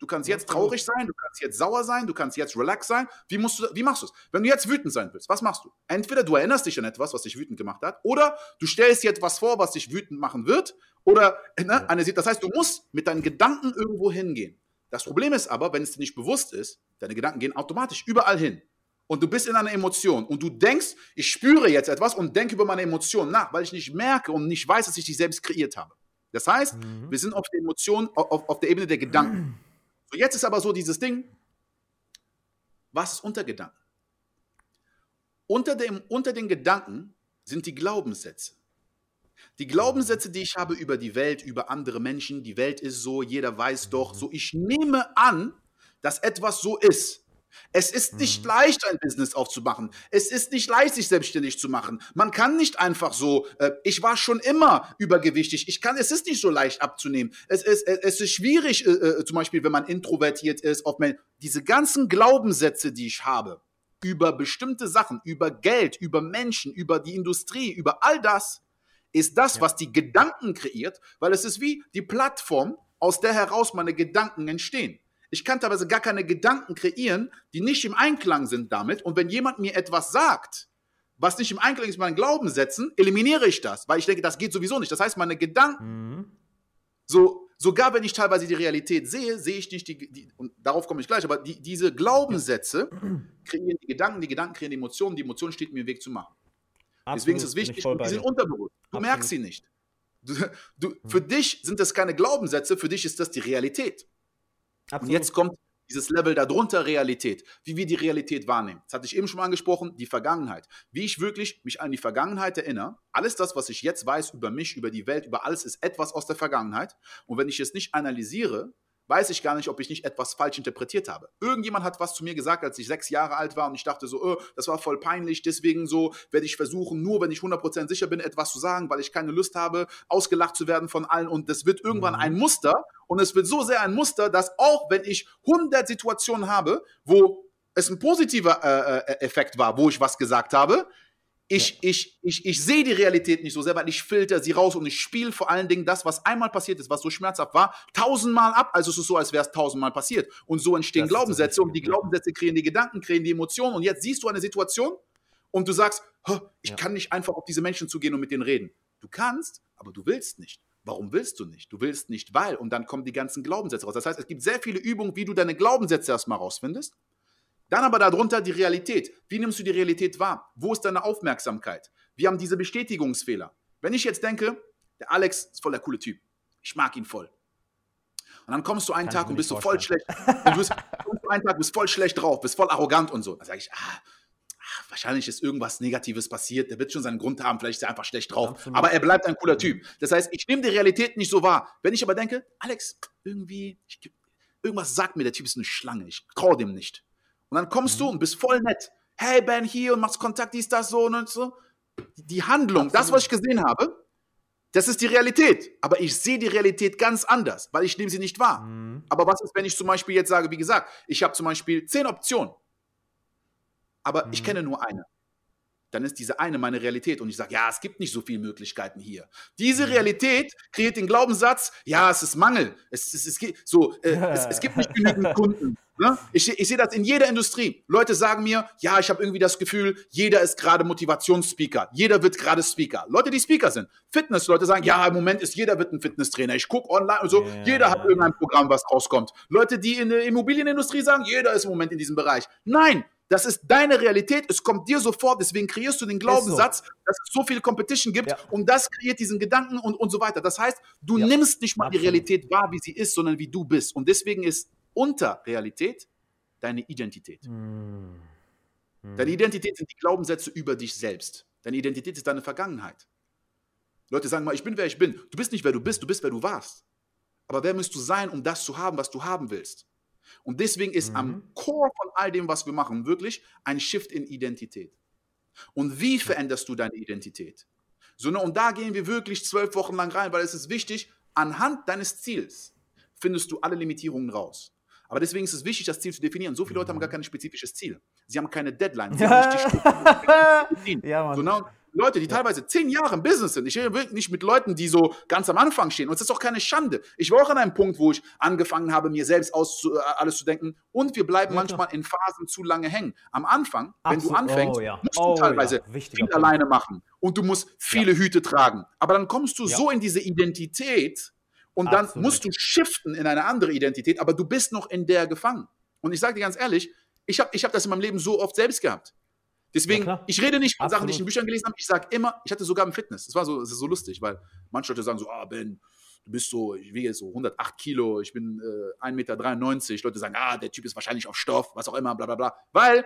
Speaker 2: Du kannst jetzt traurig sein, du kannst jetzt sauer sein, du kannst jetzt relax sein. Wie, musst du, wie machst du es? Wenn du jetzt wütend sein willst, was machst du? Entweder du erinnerst dich an etwas, was dich wütend gemacht hat, oder du stellst dir etwas vor, was dich wütend machen wird, oder ne, eine, das heißt, du musst mit deinen Gedanken irgendwo hingehen. Das Problem ist aber, wenn es dir nicht bewusst ist, deine Gedanken gehen automatisch überall hin. Und du bist in einer Emotion und du denkst, ich spüre jetzt etwas und denke über meine Emotion nach, weil ich nicht merke und nicht weiß, dass ich die selbst kreiert habe. Das heißt, mhm. wir sind auf der Emotion, auf, auf der Ebene der Gedanken. So, jetzt ist aber so dieses Ding, was ist unter Gedanken? Unter, dem, unter den Gedanken sind die Glaubenssätze. Die Glaubenssätze, die ich habe über die Welt, über andere Menschen, die Welt ist so, jeder weiß doch, so ich nehme an, dass etwas so ist. Es ist nicht mhm. leicht, ein Business aufzumachen. Es ist nicht leicht, sich selbstständig zu machen. Man kann nicht einfach so, äh, ich war schon immer übergewichtig. Ich kann, es ist nicht so leicht abzunehmen. Es ist, es ist schwierig, äh, äh, zum Beispiel, wenn man introvertiert ist, auf mein, diese ganzen Glaubenssätze, die ich habe, über bestimmte Sachen, über Geld, über Menschen, über die Industrie, über all das, ist das, ja. was die Gedanken kreiert, weil es ist wie die Plattform, aus der heraus meine Gedanken entstehen. Ich kann teilweise gar keine Gedanken kreieren, die nicht im Einklang sind damit. Und wenn jemand mir etwas sagt, was nicht im Einklang ist mit meinen Glaubenssätzen, eliminiere ich das, weil ich denke, das geht sowieso nicht. Das heißt, meine Gedanken, mhm. so, sogar wenn ich teilweise die Realität sehe, sehe ich nicht die, die und darauf komme ich gleich, aber die, diese Glaubenssätze kreieren die Gedanken, die Gedanken kreieren die Emotionen, die Emotionen steht mir im Weg zu machen. Absolut, Deswegen ist es wichtig, die sind unterbewusst. Du Absolut. merkst sie nicht. Du, du, mhm. Für dich sind das keine Glaubenssätze, für dich ist das die Realität. Absolut. Und jetzt kommt dieses Level darunter Realität, wie wir die Realität wahrnehmen. Das hatte ich eben schon angesprochen, die Vergangenheit. Wie ich wirklich mich an die Vergangenheit erinnere. Alles das, was ich jetzt weiß über mich, über die Welt, über alles, ist etwas aus der Vergangenheit. Und wenn ich es nicht analysiere, weiß ich gar nicht, ob ich nicht etwas falsch interpretiert habe. Irgendjemand hat was zu mir gesagt, als ich sechs Jahre alt war und ich dachte so, oh, das war voll peinlich, deswegen so werde ich versuchen, nur wenn ich 100% sicher bin, etwas zu sagen, weil ich keine Lust habe, ausgelacht zu werden von allen und das wird irgendwann mhm. ein Muster und es wird so sehr ein Muster, dass auch wenn ich 100 Situationen habe, wo es ein positiver äh, äh Effekt war, wo ich was gesagt habe, ich, ja. ich, ich, ich sehe die Realität nicht so sehr, weil ich filter sie raus und ich spiele vor allen Dingen das, was einmal passiert ist, was so schmerzhaft war, tausendmal ab. Also es ist so, als wäre es tausendmal passiert. Und so entstehen das Glaubenssätze und die Glaubenssätze kreieren die Gedanken, kreieren die Emotionen. Und jetzt siehst du eine Situation und du sagst, ich ja. kann nicht einfach auf diese Menschen zugehen und mit denen reden. Du kannst, aber du willst nicht. Warum willst du nicht? Du willst nicht, weil. Und dann kommen die ganzen Glaubenssätze raus. Das heißt, es gibt sehr viele Übungen, wie du deine Glaubenssätze erstmal rausfindest. Dann aber darunter die Realität. Wie nimmst du die Realität wahr? Wo ist deine Aufmerksamkeit? Wir haben diese Bestätigungsfehler. Wenn ich jetzt denke, der Alex ist voll der coole Typ. Ich mag ihn voll. Und dann kommst du einen Kann Tag und bist du voll schlecht. Und du bist, einen Tag bist voll schlecht drauf, bist voll arrogant und so. Dann sage ich, ah, ah, wahrscheinlich ist irgendwas Negatives passiert. Der wird schon seinen Grund haben. Vielleicht ist er einfach schlecht drauf. Absolut. Aber er bleibt ein cooler Typ. Das heißt, ich nehme die Realität nicht so wahr. Wenn ich aber denke, Alex, irgendwie, ich, irgendwas sagt mir, der Typ ist eine Schlange. Ich traue dem nicht. Und dann kommst mhm. du und bist voll nett. Hey, Ben, hier und machst Kontakt, dies, das, so und so. Die Handlung, Absolut. das, was ich gesehen habe, das ist die Realität. Aber ich sehe die Realität ganz anders, weil ich nehme sie nicht wahr. Mhm. Aber was ist, wenn ich zum Beispiel jetzt sage, wie gesagt, ich habe zum Beispiel zehn Optionen, aber mhm. ich kenne nur eine dann ist diese eine meine Realität. Und ich sage, ja, es gibt nicht so viele Möglichkeiten hier. Diese mhm. Realität kreiert den Glaubenssatz, ja, es ist Mangel. Es, es, es, so, äh, es, es, gibt nicht genügend Kunden. Ne? Ich, ich sehe das in jeder Industrie. Leute sagen mir, ja, ich habe irgendwie das Gefühl, jeder ist gerade Motivationsspeaker. Jeder wird gerade Speaker. Leute, die Speaker sind. Fitness-Leute sagen, ja, im Moment ist jeder wird ein Fitnesstrainer. Ich gucke online und so, yeah. jeder hat irgendein Programm, was rauskommt. Leute, die in der Immobilienindustrie sagen, jeder ist im Moment in diesem Bereich. Nein, das ist deine Realität, es kommt dir sofort, deswegen kreierst du den Glaubenssatz, so. dass es so viel Competition gibt ja. und das kreiert diesen Gedanken und, und so weiter. Das heißt, du ja. nimmst nicht mal Absolut. die Realität wahr, wie sie ist, sondern wie du bist. Und deswegen ist unter Realität deine Identität. Mhm. Deine Identität sind die Glaubenssätze über dich selbst. Deine Identität ist deine Vergangenheit. Leute sagen mal, ich bin wer ich bin. Du bist nicht wer du bist, du bist wer du warst. Aber wer müsst du sein, um das zu haben, was du haben willst? Und deswegen ist mhm. am Core von all dem, was wir machen, wirklich ein Shift in Identität. Und wie veränderst du deine Identität? So, ne, und da gehen wir wirklich zwölf Wochen lang rein, weil es ist wichtig, anhand deines Ziels findest du alle Limitierungen raus. Aber deswegen ist es wichtig, das Ziel zu definieren. So viele Leute haben gar mhm. kein spezifisches Ziel. Sie haben keine Deadline. Sie haben nicht die ja, so, ne? Leute, die ja. teilweise zehn Jahre im Business sind. Ich rede wirklich nicht mit Leuten, die so ganz am Anfang stehen. Und es ist auch keine Schande. Ich war auch an einem Punkt, wo ich angefangen habe, mir selbst aus, äh, alles zu denken. Und wir bleiben ja, manchmal in Phasen zu lange hängen. Am Anfang, Absolut. wenn du anfängst, oh, ja. musst du oh, teilweise viel Punkt. alleine machen. Und du musst viele Hüte tragen. Aber dann kommst du so in diese Identität und dann Absolut. musst du shiften in eine andere Identität, aber du bist noch in der gefangen. Und ich sage dir ganz ehrlich, ich habe ich hab das in meinem Leben so oft selbst gehabt. Deswegen, ja, ich rede nicht von Absolut. Sachen, die ich in Büchern gelesen habe. Ich sage immer, ich hatte sogar im Fitness. Das war so, das ist so lustig, weil manche Leute sagen so, ah, Ben, du bist so, ich wiege so 108 Kilo, ich bin äh, 1,93 Meter. Leute sagen, ah, der Typ ist wahrscheinlich auf Stoff, was auch immer, bla bla bla. Weil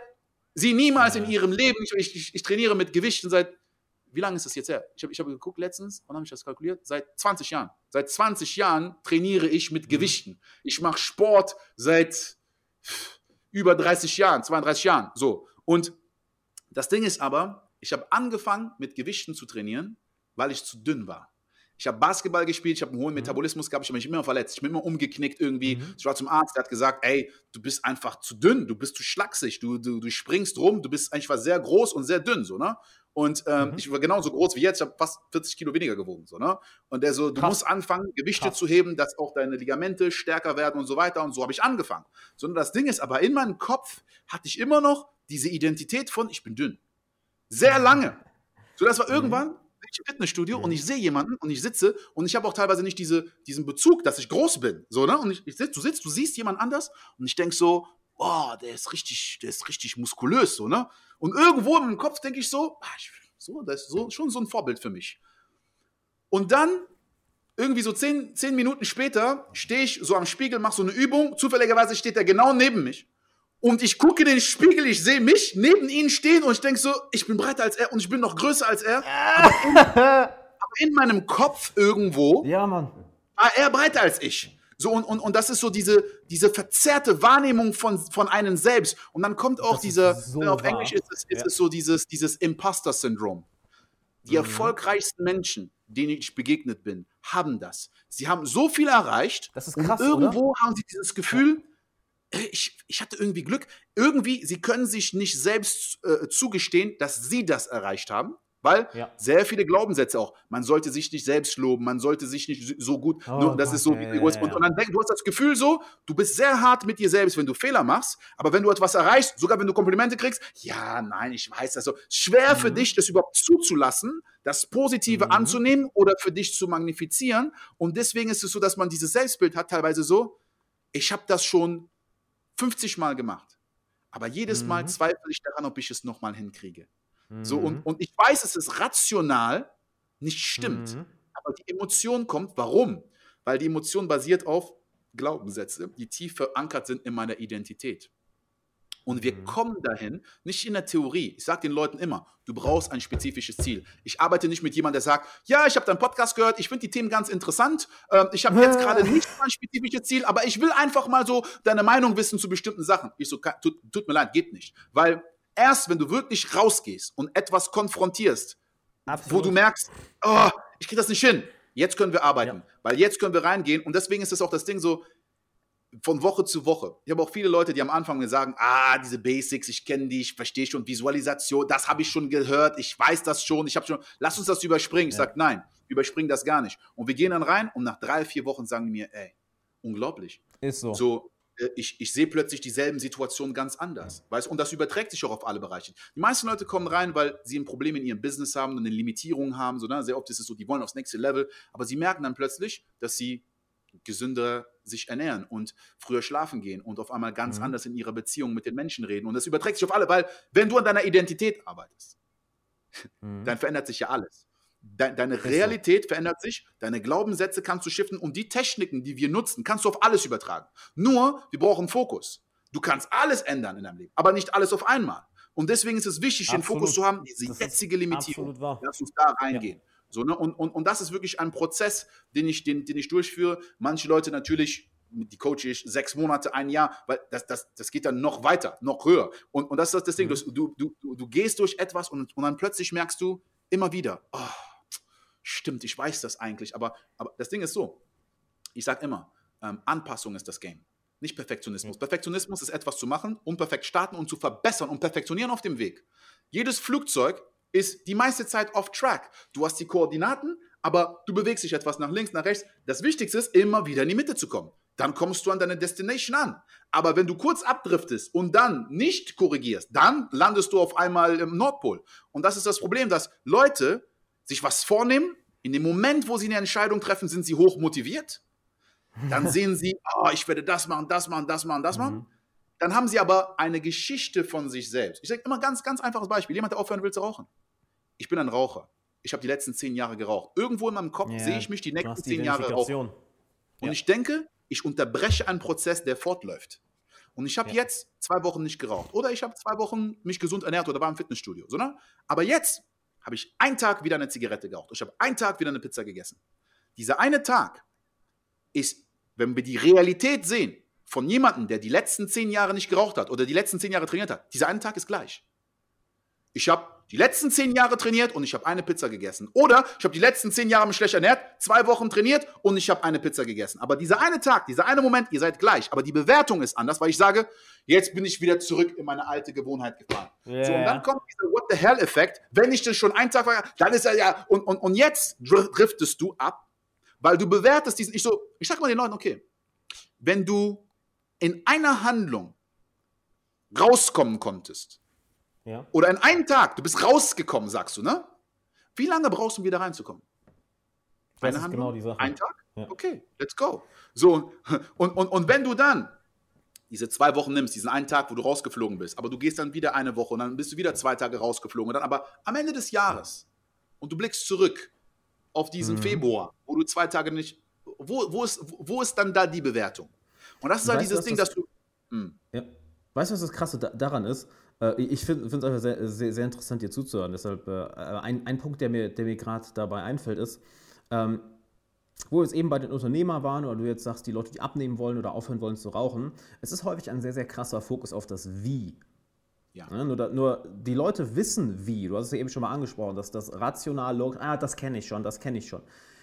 Speaker 2: sie niemals ja. in ihrem Leben, ich, ich, ich, trainiere mit Gewichten seit, wie lange ist das jetzt her? Ich habe ich hab geguckt letztens, wann habe ich das kalkuliert? Seit 20 Jahren. Seit 20 Jahren trainiere ich mit mhm. Gewichten. Ich mache Sport seit über 30 Jahren, 32 Jahren. So. Und das Ding ist aber, ich habe angefangen mit Gewichten zu trainieren, weil ich zu dünn war. Ich habe Basketball gespielt, ich habe einen hohen mhm. Metabolismus gehabt, ich habe mich immer verletzt, ich bin immer umgeknickt irgendwie. Mhm. Ich war zum Arzt, der hat gesagt, ey, du bist einfach zu dünn, du bist zu schlaksig, du, du, du springst rum, du bist eigentlich sehr groß und sehr dünn, so, ne? Und ähm, mhm. ich war genauso groß wie jetzt, ich habe fast 40 Kilo weniger gewogen, so, ne? Und der so, du Krass. musst anfangen, Gewichte Krass. zu heben, dass auch deine Ligamente stärker werden und so weiter. Und so habe ich angefangen. Sondern das Ding ist aber, in meinem Kopf hatte ich immer noch diese Identität von, ich bin dünn. Sehr lange. So, das war mhm. irgendwann im Fitnessstudio und ich sehe jemanden und ich sitze und ich habe auch teilweise nicht diese, diesen Bezug, dass ich groß bin. So, ne? Und ich, ich sitz, du sitzt, du siehst jemand anders und ich denke so, oh, der ist richtig, der ist richtig muskulös, so, ne? Und irgendwo in meinem Kopf denke ich so, ah, so, das ist so, schon so ein Vorbild für mich. Und dann, irgendwie so zehn, zehn Minuten später, stehe ich so am Spiegel, mache so eine Übung. Zufälligerweise steht er genau neben mich. Und ich gucke in den Spiegel, ich sehe mich neben ihm stehen und ich denke so, ich bin breiter als er und ich bin noch größer als er. Aber in, aber in meinem Kopf irgendwo
Speaker 1: ja, Mann.
Speaker 2: war er breiter als ich. So, und, und, und das ist so diese, diese verzerrte Wahrnehmung von, von einem selbst. Und dann kommt auch diese, so auf wahr. Englisch ist es, ist ja. es so dieses, dieses Imposter-Syndrom. Die mhm. erfolgreichsten Menschen, denen ich begegnet bin, haben das. Sie haben so viel erreicht.
Speaker 1: Das ist krass,
Speaker 2: und irgendwo oder? haben sie dieses Gefühl, ja ich, ich hatte irgendwie Glück. Irgendwie, sie können sich nicht selbst äh, zugestehen, dass sie das erreicht haben. Weil ja. sehr viele Glaubenssätze auch, man sollte sich nicht selbst loben, man sollte sich nicht so gut, oh, nur, das ist so wie. Und, und dann denkst du hast das Gefühl so, du bist sehr hart mit dir selbst, wenn du Fehler machst, aber wenn du etwas erreichst, sogar wenn du Komplimente kriegst, ja, nein, ich weiß das so. Schwer mhm. für dich, das überhaupt zuzulassen, das Positive mhm. anzunehmen oder für dich zu magnifizieren. Und deswegen ist es so, dass man dieses Selbstbild hat, teilweise so, ich habe das schon 50 Mal gemacht. Aber jedes mhm. Mal zweifle ich daran, ob ich es nochmal hinkriege. Mhm. So, und, mhm. und ich weiß, dass es rational nicht stimmt. Mhm. Aber die Emotion kommt. Warum? Weil die Emotion basiert auf Glaubenssätze, die tief verankert sind in meiner Identität. Und wir mhm. kommen dahin, nicht in der Theorie. Ich sage den Leuten immer, du brauchst ein spezifisches Ziel. Ich arbeite nicht mit jemandem, der sagt, ja, ich habe deinen Podcast gehört, ich finde die Themen ganz interessant. Ähm, ich habe jetzt gerade nicht ein spezifisches Ziel, aber ich will einfach mal so deine Meinung wissen zu bestimmten Sachen. Ich so, tut, tut mir leid, geht nicht. Weil erst, wenn du wirklich rausgehst und etwas konfrontierst, Absolut. wo du merkst, oh, ich kriege das nicht hin, jetzt können wir arbeiten. Ja. Weil jetzt können wir reingehen. Und deswegen ist das auch das Ding so, von Woche zu Woche. Ich habe auch viele Leute, die am Anfang sagen, ah, diese Basics, ich kenne die, ich verstehe schon Visualisation, das habe ich schon gehört, ich weiß das schon, ich habe schon, lass uns das überspringen. Ich ja. sage, nein, überspringen das gar nicht. Und wir gehen dann rein und nach drei, vier Wochen sagen die mir, ey, unglaublich.
Speaker 1: Ist so.
Speaker 2: So, ich, ich sehe plötzlich dieselben Situationen ganz anders. Weißt? Und das überträgt sich auch auf alle Bereiche. Die meisten Leute kommen rein, weil sie ein Problem in ihrem Business haben und eine Limitierung haben. So, ne? Sehr oft ist es so, die wollen aufs nächste Level, aber sie merken dann plötzlich, dass sie gesünder sich ernähren und früher schlafen gehen und auf einmal ganz mhm. anders in ihrer Beziehung mit den Menschen reden. Und das überträgt sich auf alle, weil wenn du an deiner Identität arbeitest, mhm. dann verändert sich ja alles. Deine Realität verändert sich, deine Glaubenssätze kannst du shiften und die Techniken, die wir nutzen, kannst du auf alles übertragen. Nur, wir brauchen Fokus. Du kannst alles ändern in deinem Leben, aber nicht alles auf einmal. Und deswegen ist es wichtig, absolut. den Fokus zu haben, diese jetzige Limitierung. Lass uns da reingehen. Ja. So, ne? und, und, und das ist wirklich ein Prozess, den ich, den, den ich durchführe. Manche Leute natürlich, die coache ich sechs Monate, ein Jahr, weil das, das, das geht dann noch weiter, noch höher. Und, und das ist das Ding, mhm. du, du, du, du gehst durch etwas und, und dann plötzlich merkst du immer wieder, oh, stimmt, ich weiß das eigentlich. Aber, aber das Ding ist so, ich sage immer, ähm, Anpassung ist das Game. Nicht Perfektionismus. Mhm. Perfektionismus ist etwas zu machen, unperfekt starten und zu verbessern und perfektionieren auf dem Weg. Jedes Flugzeug ist die meiste Zeit off track. Du hast die Koordinaten, aber du bewegst dich etwas nach links, nach rechts. Das Wichtigste ist, immer wieder in die Mitte zu kommen. Dann kommst du an deine Destination an. Aber wenn du kurz abdriftest und dann nicht korrigierst, dann landest du auf einmal im Nordpol. Und das ist das Problem, dass Leute sich was vornehmen. In dem Moment, wo sie eine Entscheidung treffen, sind sie hoch motiviert. Dann sehen sie, oh, ich werde das machen, das machen, das machen, das machen. Mhm. Dann haben sie aber eine Geschichte von sich selbst. Ich sage immer ganz, ganz einfaches Beispiel. Jemand, der aufhören will zu rauchen. Ich bin ein Raucher. Ich habe die letzten zehn Jahre geraucht. Irgendwo in meinem Kopf yeah. sehe ich mich die nächsten die zehn Jahre rauchen. Und ja. ich denke, ich unterbreche einen Prozess, der fortläuft. Und ich habe ja. jetzt zwei Wochen nicht geraucht. Oder ich habe zwei Wochen mich gesund ernährt oder war im Fitnessstudio. So, ne? Aber jetzt habe ich einen Tag wieder eine Zigarette geraucht. Ich habe einen Tag wieder eine Pizza gegessen. Dieser eine Tag ist, wenn wir die Realität sehen, von jemandem, der die letzten zehn Jahre nicht geraucht hat oder die letzten zehn Jahre trainiert hat, dieser eine Tag ist gleich. Ich habe die letzten zehn Jahre trainiert und ich habe eine Pizza gegessen. Oder ich habe die letzten zehn Jahre mich schlecht ernährt, zwei Wochen trainiert und ich habe eine Pizza gegessen. Aber dieser eine Tag, dieser eine Moment, ihr seid gleich. Aber die Bewertung ist anders, weil ich sage, jetzt bin ich wieder zurück in meine alte Gewohnheit gefahren. Yeah. So, und dann kommt dieser What the hell-Effekt. Wenn ich das schon einen Tag war, dann ist er ja. Und, und, und jetzt driftest du ab, weil du bewertest diesen. Ich, so, ich sag mal den Leuten, okay, wenn du in einer Handlung rauskommen konntest, ja. oder in einem Tag, du bist rausgekommen, sagst du, ne? Wie lange brauchst du, um wieder reinzukommen?
Speaker 1: Das ist genau die Sache.
Speaker 2: Ein Tag? Ja. Okay, let's go. So, und, und, und wenn du dann diese zwei Wochen nimmst, diesen einen Tag, wo du rausgeflogen bist, aber du gehst dann wieder eine Woche und dann bist du wieder zwei Tage rausgeflogen und dann aber am Ende des Jahres und du blickst zurück auf diesen mhm. Februar, wo du zwei Tage nicht, wo, wo, ist, wo ist dann da die Bewertung? Und das ist halt weißt dieses Ding, das, dass du.
Speaker 1: Hm. Ja. Weißt du, was das Krasse da, daran ist? Äh, ich finde es einfach sehr, sehr, sehr, interessant, dir zuzuhören. Deshalb äh, ein, ein Punkt, der mir, der mir gerade dabei einfällt, ist, ähm, wo wir jetzt eben bei den Unternehmern waren oder du jetzt sagst, die Leute, die abnehmen wollen oder aufhören wollen zu rauchen, es ist häufig ein sehr, sehr krasser Fokus auf das Wie. Ja. ja nur, nur, die Leute wissen wie. Du hast es ja eben schon mal angesprochen, dass das rational, logisch, ah, das kenne ich schon, das kenne ich schon.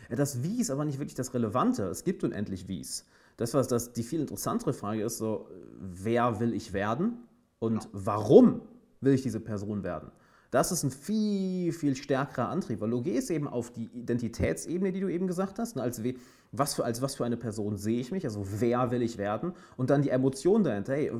Speaker 1: Das Wie ist aber nicht wirklich das Relevante. Es gibt unendlich Wies. Das, was das, die viel interessantere Frage ist, so, wer will ich werden und warum will ich diese Person werden? Das ist ein viel, viel stärkerer Antrieb, weil du gehst eben auf die Identitätsebene, die du eben gesagt hast, ne, als, was für, als was für eine Person sehe ich mich, also wer will ich werden und dann die Emotion dahinter, hey,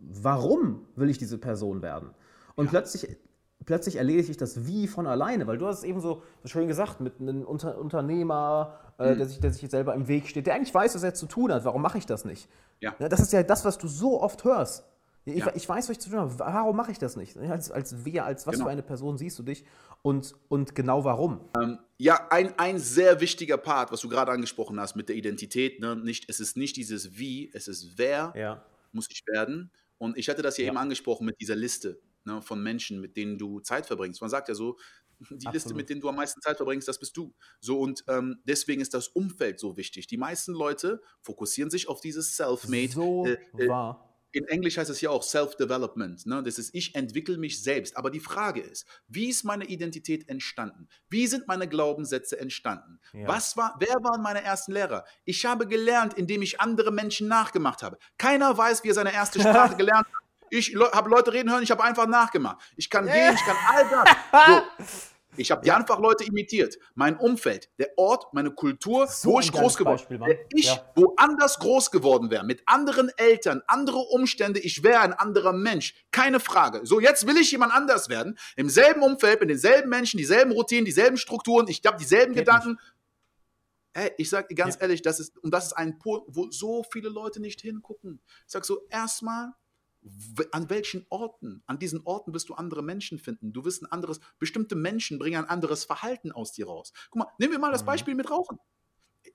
Speaker 1: warum will ich diese Person werden? Und ja. plötzlich plötzlich erledige ich das wie von alleine, weil du hast es eben so, so schön gesagt, mit einem Unter Unternehmer, äh, mhm. der, sich, der sich jetzt selber im Weg steht, der eigentlich weiß, was er zu tun hat, warum mache ich das nicht? Ja. ja. Das ist ja das, was du so oft hörst. Ich, ja. ich weiß, was ich zu tun habe, warum mache ich das nicht? Als, als wer, als was genau. für eine Person siehst du dich und, und genau warum?
Speaker 2: Ähm, ja, ein, ein sehr wichtiger Part, was du gerade angesprochen hast mit der Identität, ne? nicht, es ist nicht dieses Wie, es ist wer ja. muss ich werden. Und ich hatte das ja, eben angesprochen mit dieser Liste ne, von Menschen, mit denen du Zeit verbringst. Man sagt ja so, die Absolut. Liste, mit denen du am meisten Zeit verbringst, das bist du. So und ähm, deswegen ist das Umfeld so wichtig. Die meisten Leute fokussieren sich auf dieses Self-Made.
Speaker 1: So äh, äh, wahr
Speaker 2: in Englisch heißt es ja auch Self-Development. Ne? Das ist, ich entwickle mich selbst. Aber die Frage ist, wie ist meine Identität entstanden? Wie sind meine Glaubenssätze entstanden? Ja. Was war, wer waren meine ersten Lehrer? Ich habe gelernt, indem ich andere Menschen nachgemacht habe. Keiner weiß, wie er seine erste Sprache gelernt hat. Ich habe Leute reden hören, ich habe einfach nachgemacht. Ich kann gehen, ich kann all das. So. Ich habe ja. einfach Leute imitiert. Mein Umfeld, der Ort, meine Kultur, so wo ich groß geworden bin. Ich ja. woanders groß geworden wäre, mit anderen Eltern, andere Umstände, ich wäre ein anderer Mensch. Keine Frage. So, jetzt will ich jemand anders werden. Im selben Umfeld, mit denselben Menschen, dieselben Routinen, dieselben Strukturen, ich habe dieselben Geht Gedanken. Nicht. Hey, ich sage ganz ja. ehrlich, das ist, und das ist ein Punkt, wo so viele Leute nicht hingucken. Ich sage so, erstmal an welchen Orten, an diesen Orten wirst du andere Menschen finden. Du wirst ein anderes, bestimmte Menschen bringen ein anderes Verhalten aus dir raus. Guck mal, nehmen wir mal das mhm. Beispiel mit Rauchen.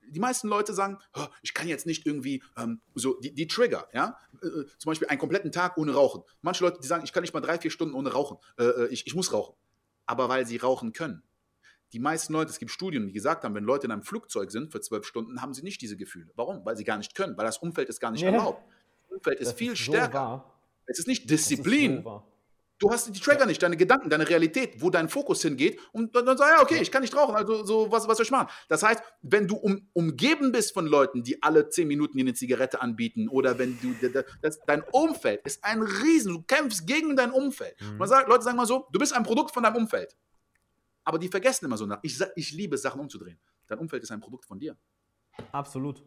Speaker 2: Die meisten Leute sagen, oh, ich kann jetzt nicht irgendwie ähm, so die, die, Trigger, ja, äh, äh, zum Beispiel einen kompletten Tag ohne Rauchen. Manche Leute, die sagen, ich kann nicht mal drei, vier Stunden ohne Rauchen. Äh, äh, ich, ich muss rauchen. Aber weil sie rauchen können. Die meisten Leute, es gibt Studien, die gesagt haben, wenn Leute in einem Flugzeug sind für zwölf Stunden, haben sie nicht diese Gefühle. Warum? Weil sie gar nicht können, weil das Umfeld ist gar nicht ja. erlaubt. Das Umfeld ist das viel ist stärker. Es ist nicht Disziplin. Ist du hast die Trigger nicht, deine Gedanken, deine Realität, wo dein Fokus hingeht und dann, dann sagst du, ja, okay, ich kann nicht rauchen, also so, was, was soll ich machen? Das heißt, wenn du um, umgeben bist von Leuten, die alle zehn Minuten dir eine Zigarette anbieten oder wenn du, das, dein Umfeld ist ein Riesen, du kämpfst gegen dein Umfeld. Mhm. Man sagt, Leute sagen mal so, du bist ein Produkt von deinem Umfeld. Aber die vergessen immer so nach. Ich, ich liebe es, Sachen umzudrehen. Dein Umfeld ist ein Produkt von dir.
Speaker 1: Absolut.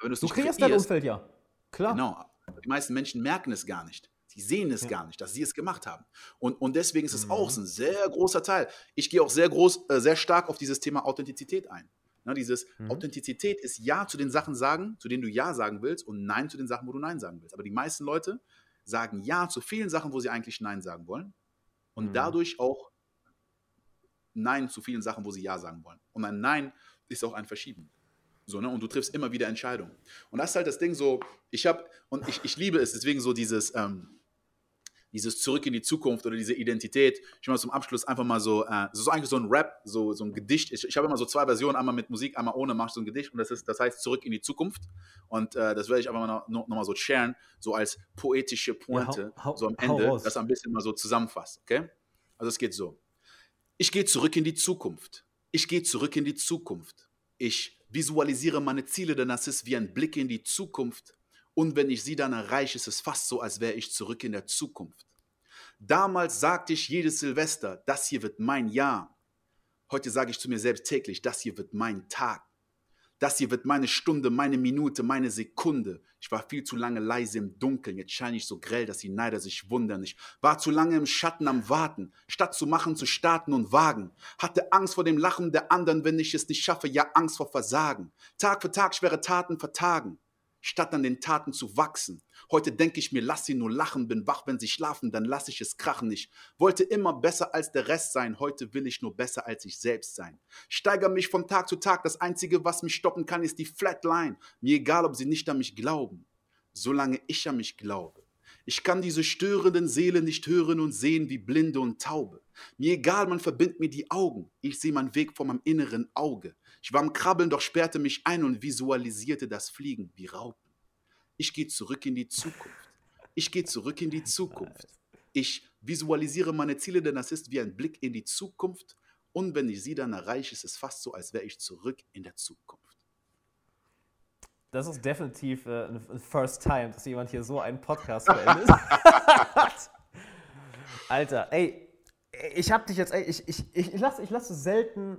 Speaker 1: Du kreierst dein Umfeld ja. Klar.
Speaker 2: Genau. Die meisten Menschen merken es gar nicht. Sie sehen es ja. gar nicht, dass sie es gemacht haben. Und, und deswegen ist es mhm. auch ein sehr großer Teil. Ich gehe auch sehr groß, äh, sehr stark auf dieses Thema Authentizität ein. Ne, dieses mhm. Authentizität ist Ja zu den Sachen sagen, zu denen du Ja sagen willst und Nein zu den Sachen, wo du Nein sagen willst. Aber die meisten Leute sagen Ja zu vielen Sachen, wo sie eigentlich Nein sagen wollen und mhm. dadurch auch Nein zu vielen Sachen, wo sie Ja sagen wollen. Und ein Nein ist auch ein Verschieben. So, ne? Und du triffst immer wieder Entscheidungen. Und das ist halt das Ding so, ich habe, und ich, ich liebe es deswegen so dieses, ähm, dieses Zurück in die Zukunft oder diese Identität. Ich mache zum Abschluss einfach mal so, äh, so eigentlich so ein Rap, so, so ein Gedicht. Ich, ich habe immer so zwei Versionen, einmal mit Musik, einmal ohne, mache so ein Gedicht und das, ist, das heißt Zurück in die Zukunft. Und äh, das werde ich einfach mal noch, noch, noch, mal so sharen, so als poetische Pointe, ja, hau, hau, so am Ende, das ein bisschen mal so zusammenfasst. Okay? Also es geht so. Ich gehe zurück in die Zukunft. Ich gehe zurück in die Zukunft. Ich visualisiere meine Ziele, denn das ist wie ein Blick in die Zukunft und wenn ich sie dann erreiche, ist es fast so, als wäre ich zurück in der Zukunft. Damals sagte ich jedes Silvester, das hier wird mein Jahr. Heute sage ich zu mir selbst täglich, das hier wird mein Tag. Das hier wird meine Stunde, meine Minute, meine Sekunde. Ich war viel zu lange leise im Dunkeln, jetzt scheine ich so grell, dass die Neider sich wundern. Ich war zu lange im Schatten am Warten, statt zu machen, zu starten und wagen. Hatte Angst vor dem Lachen der anderen, wenn ich es nicht schaffe, ja Angst vor Versagen. Tag für Tag schwere Taten vertagen statt an den Taten zu wachsen. Heute denke ich mir, lass sie nur lachen, bin wach, wenn sie schlafen, dann lass ich es krachen. Ich wollte immer besser als der Rest sein, heute will ich nur besser als ich selbst sein. Steiger mich von Tag zu Tag, das Einzige, was mich stoppen kann, ist die Flatline. Mir egal, ob sie nicht an mich glauben, solange ich an mich glaube. Ich kann diese störenden Seelen nicht hören und sehen wie Blinde und Taube. Mir egal, man verbindet mir die Augen. Ich sehe meinen Weg vor meinem inneren Auge. Ich war am Krabbeln, doch sperrte mich ein und visualisierte das Fliegen wie Raupen. Ich gehe zurück in die Zukunft. Ich gehe zurück in die Zukunft. Ich visualisiere meine Ziele, denn das ist wie ein Blick in die Zukunft. Und wenn ich sie dann erreiche, ist es fast so, als wäre ich zurück in der Zukunft.
Speaker 1: Das ist definitiv äh, ein First Time, dass jemand hier so einen Podcast beendet. Alter, ey, ich hab dich jetzt, ey, ich, ich, ich, ich lasse ich lass selten.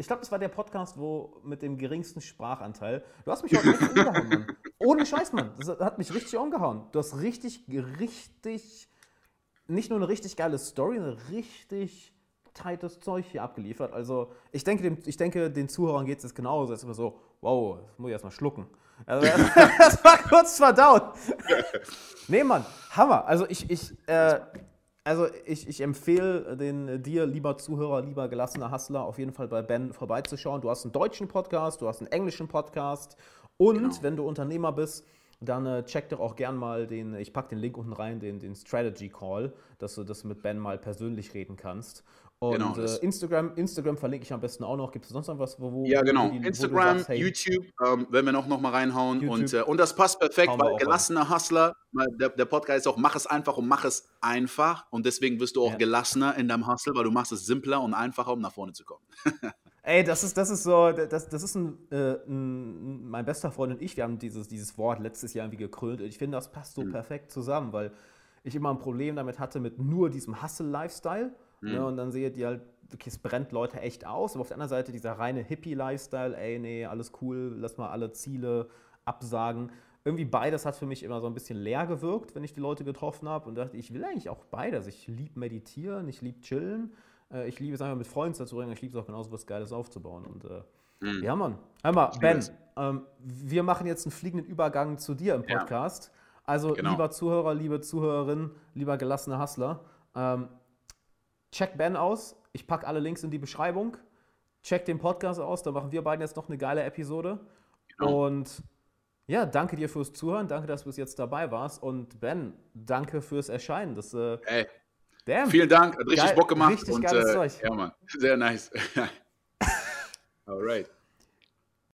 Speaker 1: Ich glaube, das war der Podcast, wo mit dem geringsten Sprachanteil. Du hast mich heute richtig umgehauen, Mann. Ohne Scheiß, Mann. Das hat mich richtig umgehauen. Du hast richtig, richtig, nicht nur eine richtig geile Story, eine richtig tightes Zeug hier abgeliefert. Also, ich denke, dem, ich denke den Zuhörern geht es jetzt genauso. Es ist immer so, wow, das muss ich erstmal schlucken. Also, das war kurz verdaut. nee, Mann, Hammer. Also ich, ich, äh, also ich, ich empfehle den, dir, lieber Zuhörer, lieber gelassener Hustler, auf jeden Fall bei Ben vorbeizuschauen. Du hast einen deutschen Podcast, du hast einen englischen Podcast und genau. wenn du Unternehmer bist, dann äh, check doch auch gern mal den, ich packe den Link unten rein, den, den Strategy Call, dass du das mit Ben mal persönlich reden kannst. Und genau, äh, Instagram, Instagram verlinke ich am besten auch noch. Gibt es sonst noch was, wo, wo
Speaker 2: Ja, genau. Die, Instagram, sagst, hey, YouTube, ähm, werden wir noch, noch mal reinhauen. Und, äh, und das passt perfekt, weil gelassener Hustler, der, der Podcast ist auch, mach es einfach und mach es einfach. Und deswegen wirst du auch ja. gelassener in deinem Hustle, weil du machst es simpler und einfacher, um nach vorne zu kommen.
Speaker 1: Ey, das ist, das ist so, das, das ist ein, äh, ein, mein bester Freund und ich, wir haben dieses, dieses Wort letztes Jahr irgendwie gekrönt. Ich finde, das passt so mhm. perfekt zusammen, weil ich immer ein Problem damit hatte mit nur diesem Hustle-Lifestyle mhm. Ne, und dann seht ihr halt, okay, es brennt Leute echt aus, aber auf der anderen Seite dieser reine Hippie-Lifestyle, ey, nee, alles cool, lass mal alle Ziele absagen. Irgendwie beides hat für mich immer so ein bisschen leer gewirkt, wenn ich die Leute getroffen habe und dachte, ich will eigentlich auch beides. Ich liebe meditieren, ich liebe chillen, äh, ich liebe es einfach mit Freunden zu bringen, ich liebe es auch genauso was Geiles aufzubauen. Und äh, mhm. ja, Mann. Einmal, Ben, ähm, wir machen jetzt einen fliegenden Übergang zu dir im Podcast. Ja. Also, genau. lieber Zuhörer, liebe Zuhörerin, lieber gelassener Hustler, ähm, check Ben aus. Ich packe alle Links in die Beschreibung. Check den Podcast aus. Da machen wir beiden jetzt noch eine geile Episode. Genau. Und ja, danke dir fürs Zuhören. Danke, dass du bis jetzt dabei warst. Und Ben, danke fürs Erscheinen. Das, äh,
Speaker 2: hey. Damn. Vielen Dank. Hat richtig Geil, Bock gemacht. Richtig und, geiles äh, Zeug. Ja, Mann. Sehr nice. Alright.